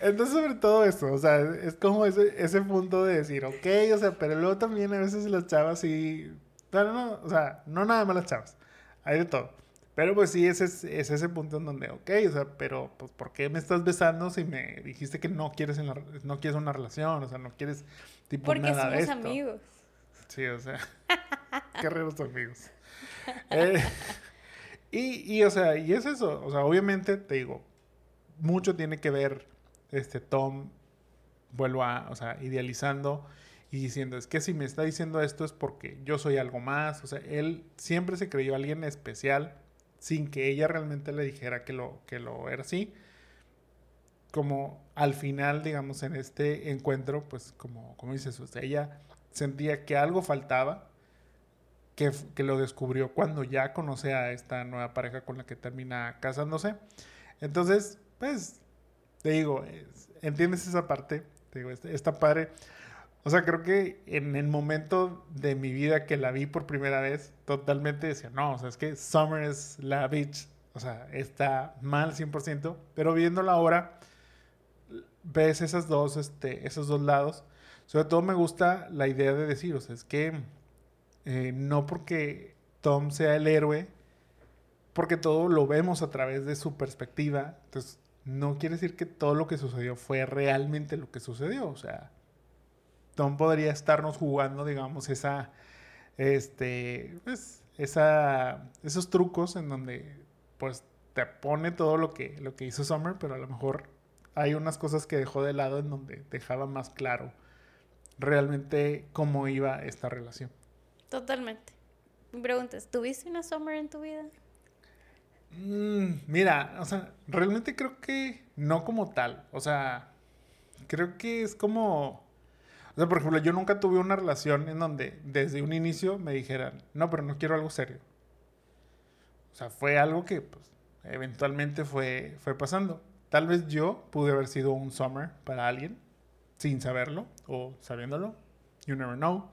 Entonces, sobre todo esto, o sea, es como ese, ese punto de decir, ok, o sea, pero luego también a veces las chavas sí. No, no, no, o sea, no nada más las chavas, hay de todo. Pero pues sí, ese es, es ese punto en donde, ok, o sea, pero pues ¿por qué me estás besando si me dijiste que no quieres, en la- no quieres una relación? O sea, no quieres tipo Porque nada de somos esto. amigos. Sí, o sea, qué raros amigos. Eh, y, y, o sea, y es eso. O sea, obviamente, te digo, mucho tiene que ver este Tom, vuelvo a, o sea, idealizando y diciendo, es que si me está diciendo esto es porque yo soy algo más. O sea, él siempre se creyó alguien especial sin que ella realmente le dijera que lo, que lo era así. Como al final, digamos, en este encuentro, pues como, como dices, sea, ella sentía que algo faltaba, que, que lo descubrió cuando ya conoce a esta nueva pareja con la que termina casándose. Entonces, pues, te digo, es- entiendes esa parte, te digo, está padre. O sea, creo que en el momento de mi vida que la vi por primera vez, totalmente decía, no, o sea, es que Summer es la bitch, o sea, está mal 100%, pero viéndola ahora, ves esas dos, este, esos dos lados. Sobre todo me gusta la idea de decir, o sea, es que eh, no porque Tom sea el héroe, porque todo lo vemos a través de su perspectiva, entonces no quiere decir que todo lo que sucedió fue realmente lo que sucedió, o sea, Tom podría estarnos jugando, digamos, esa, este, pues, esa, esos trucos en donde, pues, te pone todo lo que, lo que hizo Summer, pero a lo mejor hay unas cosas que dejó de lado en donde dejaba más claro realmente cómo iba esta relación. Totalmente. Me preguntas, ¿tuviste una Summer en tu vida? Mm, mira, o sea, realmente creo que no como tal. O sea, creo que es como... O sea, por ejemplo, yo nunca tuve una relación en donde desde un inicio me dijeran, no, pero no quiero algo serio. O sea, fue algo que pues, eventualmente fue, fue pasando. Tal vez yo pude haber sido un summer para alguien sin saberlo o sabiéndolo. You never know.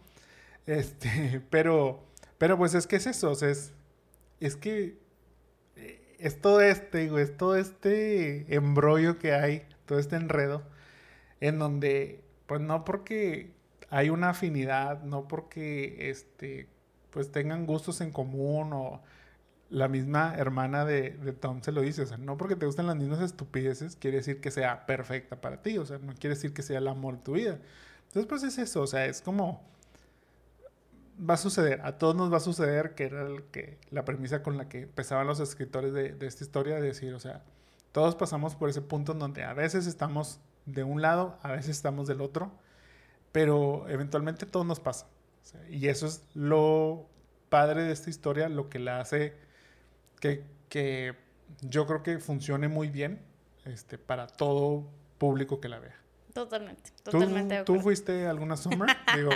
Este, pero, pero pues es que es eso, o sea, es, es que eh, es todo este, digo, es todo este embrollo que hay, todo este enredo, en donde, pues no porque hay una afinidad, no porque, este, pues tengan gustos en común o la misma hermana de, Tom se lo dice, o sea, no porque te gustan las mismas estupideces, quiere decir que sea perfecta para ti, o sea, no quiere decir que sea el amor de tu vida. Entonces, pues es eso, o sea, es como va a suceder, a todos nos va a suceder, que era el que, la premisa con la que empezaban los escritores de, de esta historia, de decir, o sea, todos pasamos por ese punto en donde a veces estamos de un lado, a veces estamos del otro, pero eventualmente todo nos pasa. O sea, y eso es lo padre de esta historia, lo que la hace que, que yo creo que funcione muy bien este, para todo público que la vea. Totalmente, totalmente. ¿Tú, ¿tú fuiste alguna summer? Digo,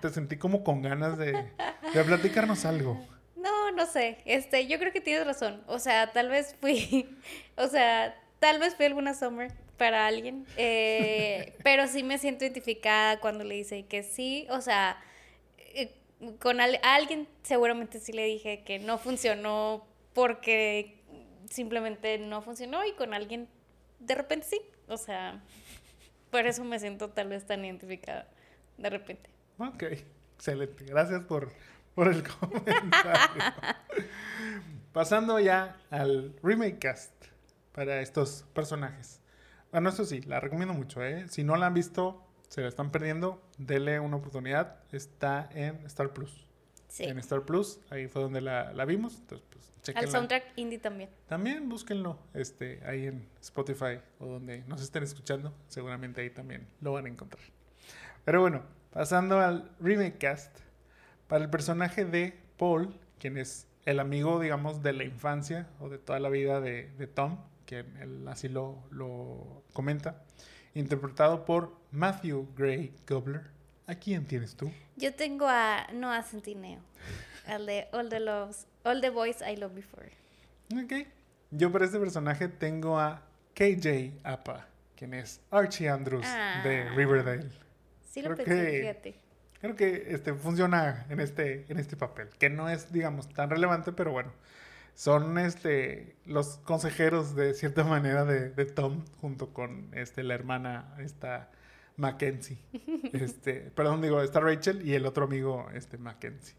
te sentí como con ganas de, de platicarnos algo. No, no sé. Este, yo creo que tienes razón. O sea, tal vez fui, o sea, tal vez fui alguna summer para alguien, eh, pero sí me siento identificada cuando le dice que sí. O sea, eh, con alguien seguramente sí le dije que no funcionó porque simplemente no funcionó y con alguien de repente sí. O sea, por eso me siento tal vez tan identificada de repente. Ok, excelente. Gracias por, por el comentario. Pasando ya al remake cast para estos personajes. Bueno, eso sí, la recomiendo mucho, ¿eh? Si no la han visto, se la están perdiendo, dele una oportunidad. Está en Star Plus. Sí. En Star Plus, ahí fue donde la, la vimos. Entonces, pues, Al chequenla. soundtrack indie también. También búsquenlo este, ahí en Spotify o donde nos estén escuchando. Seguramente ahí también lo van a encontrar. Pero bueno, pasando al remake cast. Para el personaje de Paul, quien es el amigo, digamos, de la infancia o de toda la vida de, de Tom, que él así lo, lo comenta, interpretado por Matthew Gray Gobler. ¿A quién tienes tú? Yo tengo a Noah Centineo, al de All the Loves, All the Boys I Loved Before. Ok. Yo para este personaje tengo a KJ Apa, quien es Archie Andrews de Ah. Riverdale. Sí lo Creo pensé, que- fíjate. Creo que este funciona en este, en este papel, que no es, digamos, tan relevante, pero bueno. Son este los consejeros de cierta manera de, de Tom, junto con este, la hermana, esta Mackenzie. Este, perdón, digo, está Rachel y el otro amigo, este, Mackenzie.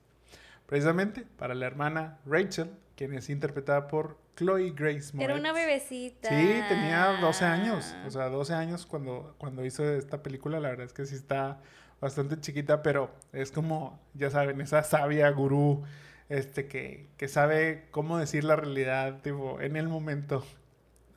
Precisamente para la hermana Rachel, quien es interpretada por Chloe Grace Moretz. Era una bebecita. Sí, tenía 12 años. O sea, 12 años cuando, cuando hizo esta película. La verdad es que sí está bastante chiquita, pero es como, ya saben, esa sabia gurú este, que, que sabe cómo decir la realidad tipo, en el momento,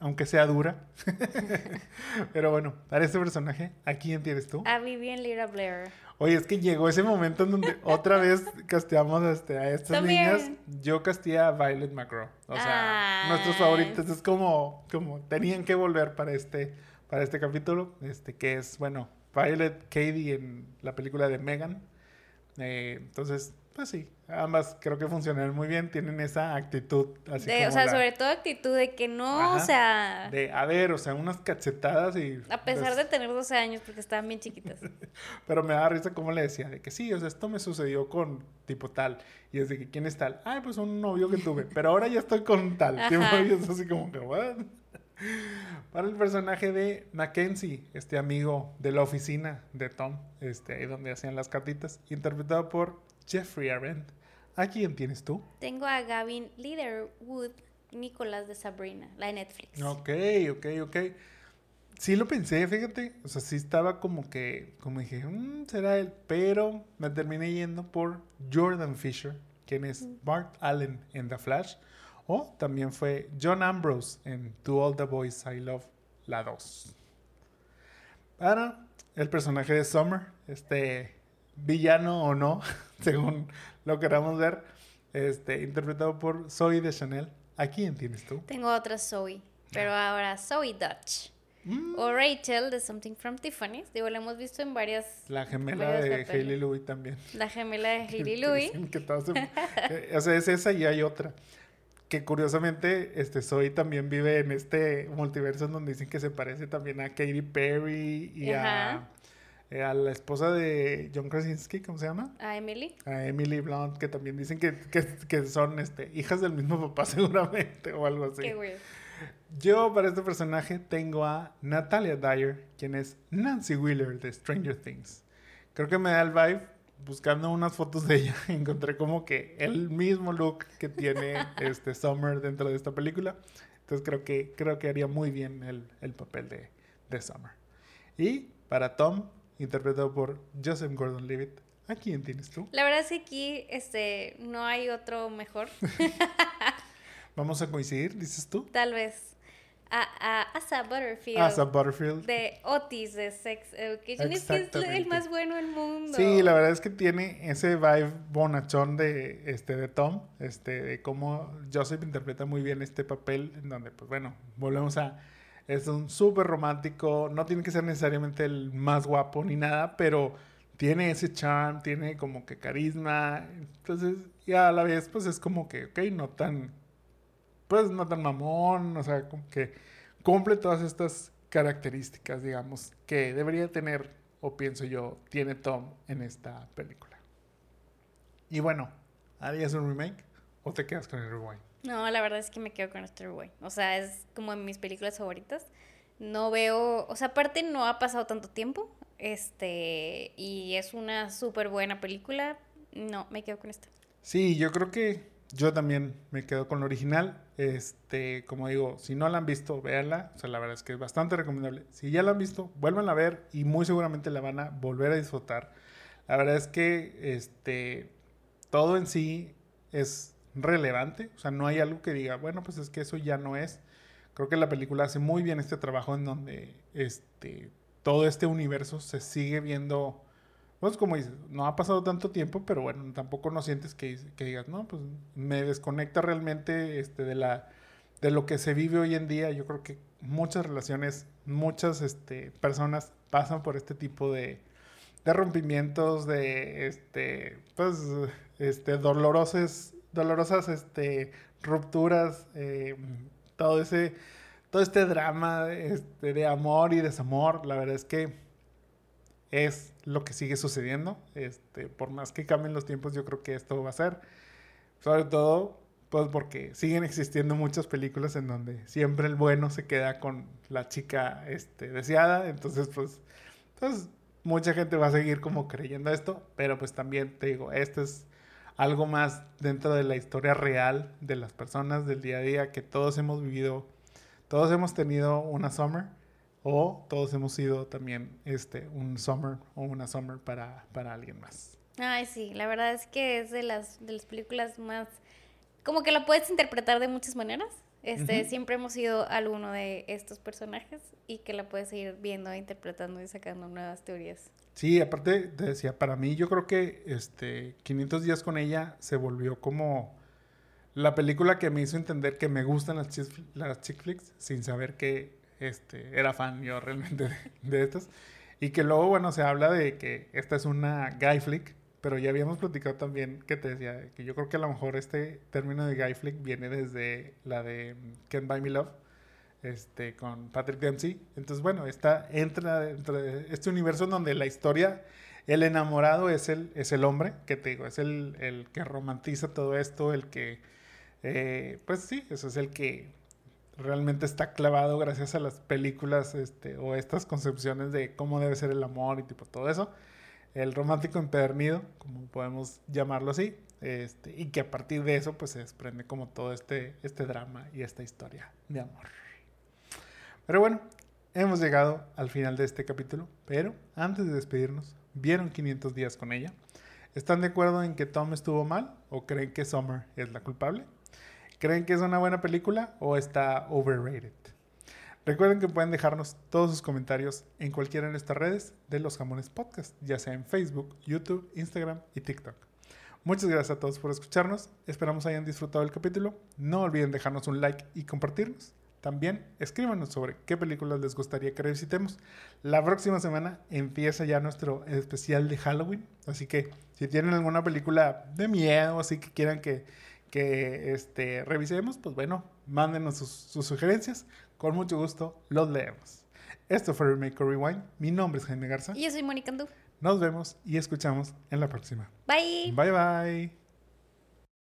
aunque sea dura. pero bueno, para este personaje, ¿a quién tienes tú? A Vivian Lyra Blair. Oye, es que llegó ese momento en donde otra vez casteamos este, a estas niñas. Yo casteé a Violet McGraw. O sea, Ay. nuestros favoritos. Es como, como tenían que volver para este, para este capítulo. Este, que es, bueno, Violet Cady en la película de Megan. Eh, entonces, pues sí, ambas creo que funcionan muy bien. Tienen esa actitud así De- como o sea, la- sobre todo actitud de que no, Ajá. o sea, de, a ver, o sea, unas cachetadas y... a pesar pues, de tener 12 años, porque estaban bien chiquitas. Pero me da risa como le decía, de que sí, o sea, esto me sucedió con tipo tal. Y es de que, ¿quién es tal? Ay, pues un novio que tuve. Pero ahora ya estoy con tal. Ajá. Y es así como que, ¿what? Para el personaje de Mackenzie, este amigo de la oficina de Tom, este, ahí donde hacían las cartitas, interpretado por Jeffrey Arendt. ¿A quién tienes tú? Tengo a Gavin Leaderwood, Nicolás de Sabrina, la de Netflix. Ok, ok, ok. sí lo pensé, fíjate. O sea, sí estaba como que, como dije, "Mm, será él. Pero me terminé yendo por Jordan Fisher, quien es Bart Allen en The Flash. O también fue John Ambrose en To All the Boys I Love, la 2. Para el personaje de Summer, este villano o no, según lo queramos ver, este, interpretado por Zoe de Chanel. ¿A quién tienes tú? Tengo otra Zoe, pero ahora Zoe Dutch. Mm, O Rachel de Something from Tiffany's. Digo, la hemos visto en varias. La gemela varios de papeles. Hailey Louis también. La gemela de Hailey Louis. que se- que- o sea, es esa y hay otra. Que curiosamente, este Zoe también vive en este multiverso en donde dicen que se parece también a Katy Perry y a. eh, a la esposa de John Krasinski, ¿cómo se llama? A Emily. A Emily Blunt, que también dicen que, que, que son este, hijas del mismo papá seguramente o algo así. Qué weird. Yo para este personaje tengo a Natalia Dyer, quien es Nancy Wheeler de Stranger Things. Creo que me da el vibe, buscando unas fotos de ella, encontré como que el mismo look que tiene este Summer dentro de esta película. Entonces creo que, creo que haría muy bien el, el papel de, de Summer. Y para Tom, interpretado por Joseph Gordon-Levitt, ¿a quién tienes tú? La verdad es que aquí este, no hay otro mejor. Vamos a coincidir, dices tú. Tal vez. A, a Asa Butterfield. Asa Butterfield. De Otis de Sex Education. Es que es el más bueno del mundo. Sí, la verdad es que tiene ese vibe bonachón de, este, de Tom, este, de cómo Joseph interpreta muy bien este papel, en donde, pues bueno, volvemos a... Es un súper romántico, no tiene que ser necesariamente el más guapo ni nada, pero tiene ese charm, tiene como que carisma, entonces, y a la vez, pues es como que, ok, no tan, pues no tan mamón, o sea, como que cumple todas estas características, digamos, que debería tener, o pienso yo, tiene Tom en esta película. Y bueno, ¿harías un remake o te quedas con el rewind? No, la verdad es que me quedo con Star Wars. O sea, es como en mis películas favoritas. No veo, o sea, aparte no ha pasado tanto tiempo. Este, y es una súper buena película. No, me quedo con esta. Sí, yo creo que yo también me quedo con la original. Este, como digo, si no la han visto, véanla. O sea, la verdad es que es bastante recomendable. Si ya la han visto, vuelvan a ver y muy seguramente la van a volver a disfrutar. La verdad es que este, todo en sí es relevante. O sea, no hay algo que diga, bueno, pues es que eso ya no es. Creo que la película hace muy bien este trabajo en donde este, todo este universo se sigue viendo pues como dices, no ha pasado tanto tiempo, pero bueno, tampoco no sientes que, que digas, no, pues me desconecta realmente este, de, la, de lo que se vive hoy en día. Yo creo que muchas relaciones, muchas este, personas pasan por este tipo de, de rompimientos, de este, pues, este, dolorosas, dolorosas este, rupturas, eh, todo ese, todo este drama este, de amor y desamor. La verdad es que es lo que sigue sucediendo. Este, por más que cambien los tiempos, yo creo que esto va a ser. Sobre todo, pues porque siguen existiendo muchas películas en donde siempre el bueno se queda con la chica este, deseada. Entonces, pues, entonces, mucha gente va a seguir como creyendo esto. Pero pues también te digo, esto es algo más dentro de la historia real de las personas del día a día que todos hemos vivido. Todos hemos tenido una summer o todos hemos sido también este, un summer o una summer para, para alguien más. Ay, sí, la verdad es que es de las, de las películas más... Como que la puedes interpretar de muchas maneras. Este, Ujú. Siempre hemos sido alguno de estos personajes y que la puedes ir viendo, interpretando y sacando nuevas teorías. Sí, aparte te decía, para mí yo creo que este 500 días con ella se volvió como la película que me hizo entender que me gustan las, chis- las chick flicks sin saber que este, era fan yo realmente de, de estas. Y que luego, bueno, se habla de que esta es una guy flick, pero ya habíamos platicado también que te decía que yo creo que a lo mejor este término de guy flick viene desde la de Can't Buy Me Love, este, con Patrick Dempsey. Entonces, bueno, esta entra dentro de este universo en donde la historia, el enamorado es el, es el hombre, que te digo, es el, el que romantiza todo esto, el que, eh, pues sí, eso es el que realmente está clavado gracias a las películas este, o estas concepciones de cómo debe ser el amor y tipo todo eso. El romántico empedernido, como podemos llamarlo así, este, y que a partir de eso pues se desprende como todo este, este drama y esta historia de amor. Pero bueno, hemos llegado al final de este capítulo, pero antes de despedirnos, ¿vieron 500 días con ella? ¿Están de acuerdo en que Tom estuvo mal o creen que Summer es la culpable? ¿Creen que es una buena película o está overrated? Recuerden que pueden dejarnos todos sus comentarios en cualquiera de nuestras redes de Los Jamones Podcast, ya sea en Facebook, YouTube, Instagram y TikTok. Muchas gracias a todos por escucharnos. Esperamos hayan disfrutado el capítulo. No olviden dejarnos un like y compartirnos. También escríbanos sobre qué películas les gustaría que revisitemos. La próxima semana empieza ya nuestro especial de Halloween. Así que si tienen alguna película de miedo, así que quieran que, que este, revisemos, pues bueno, mándenos sus, sus sugerencias. Con mucho gusto los leemos. Esto fue Remake or Rewind. Mi nombre es Jaime Garza. Y yo soy Mónica Andú. Nos vemos y escuchamos en la próxima. Bye. Bye bye.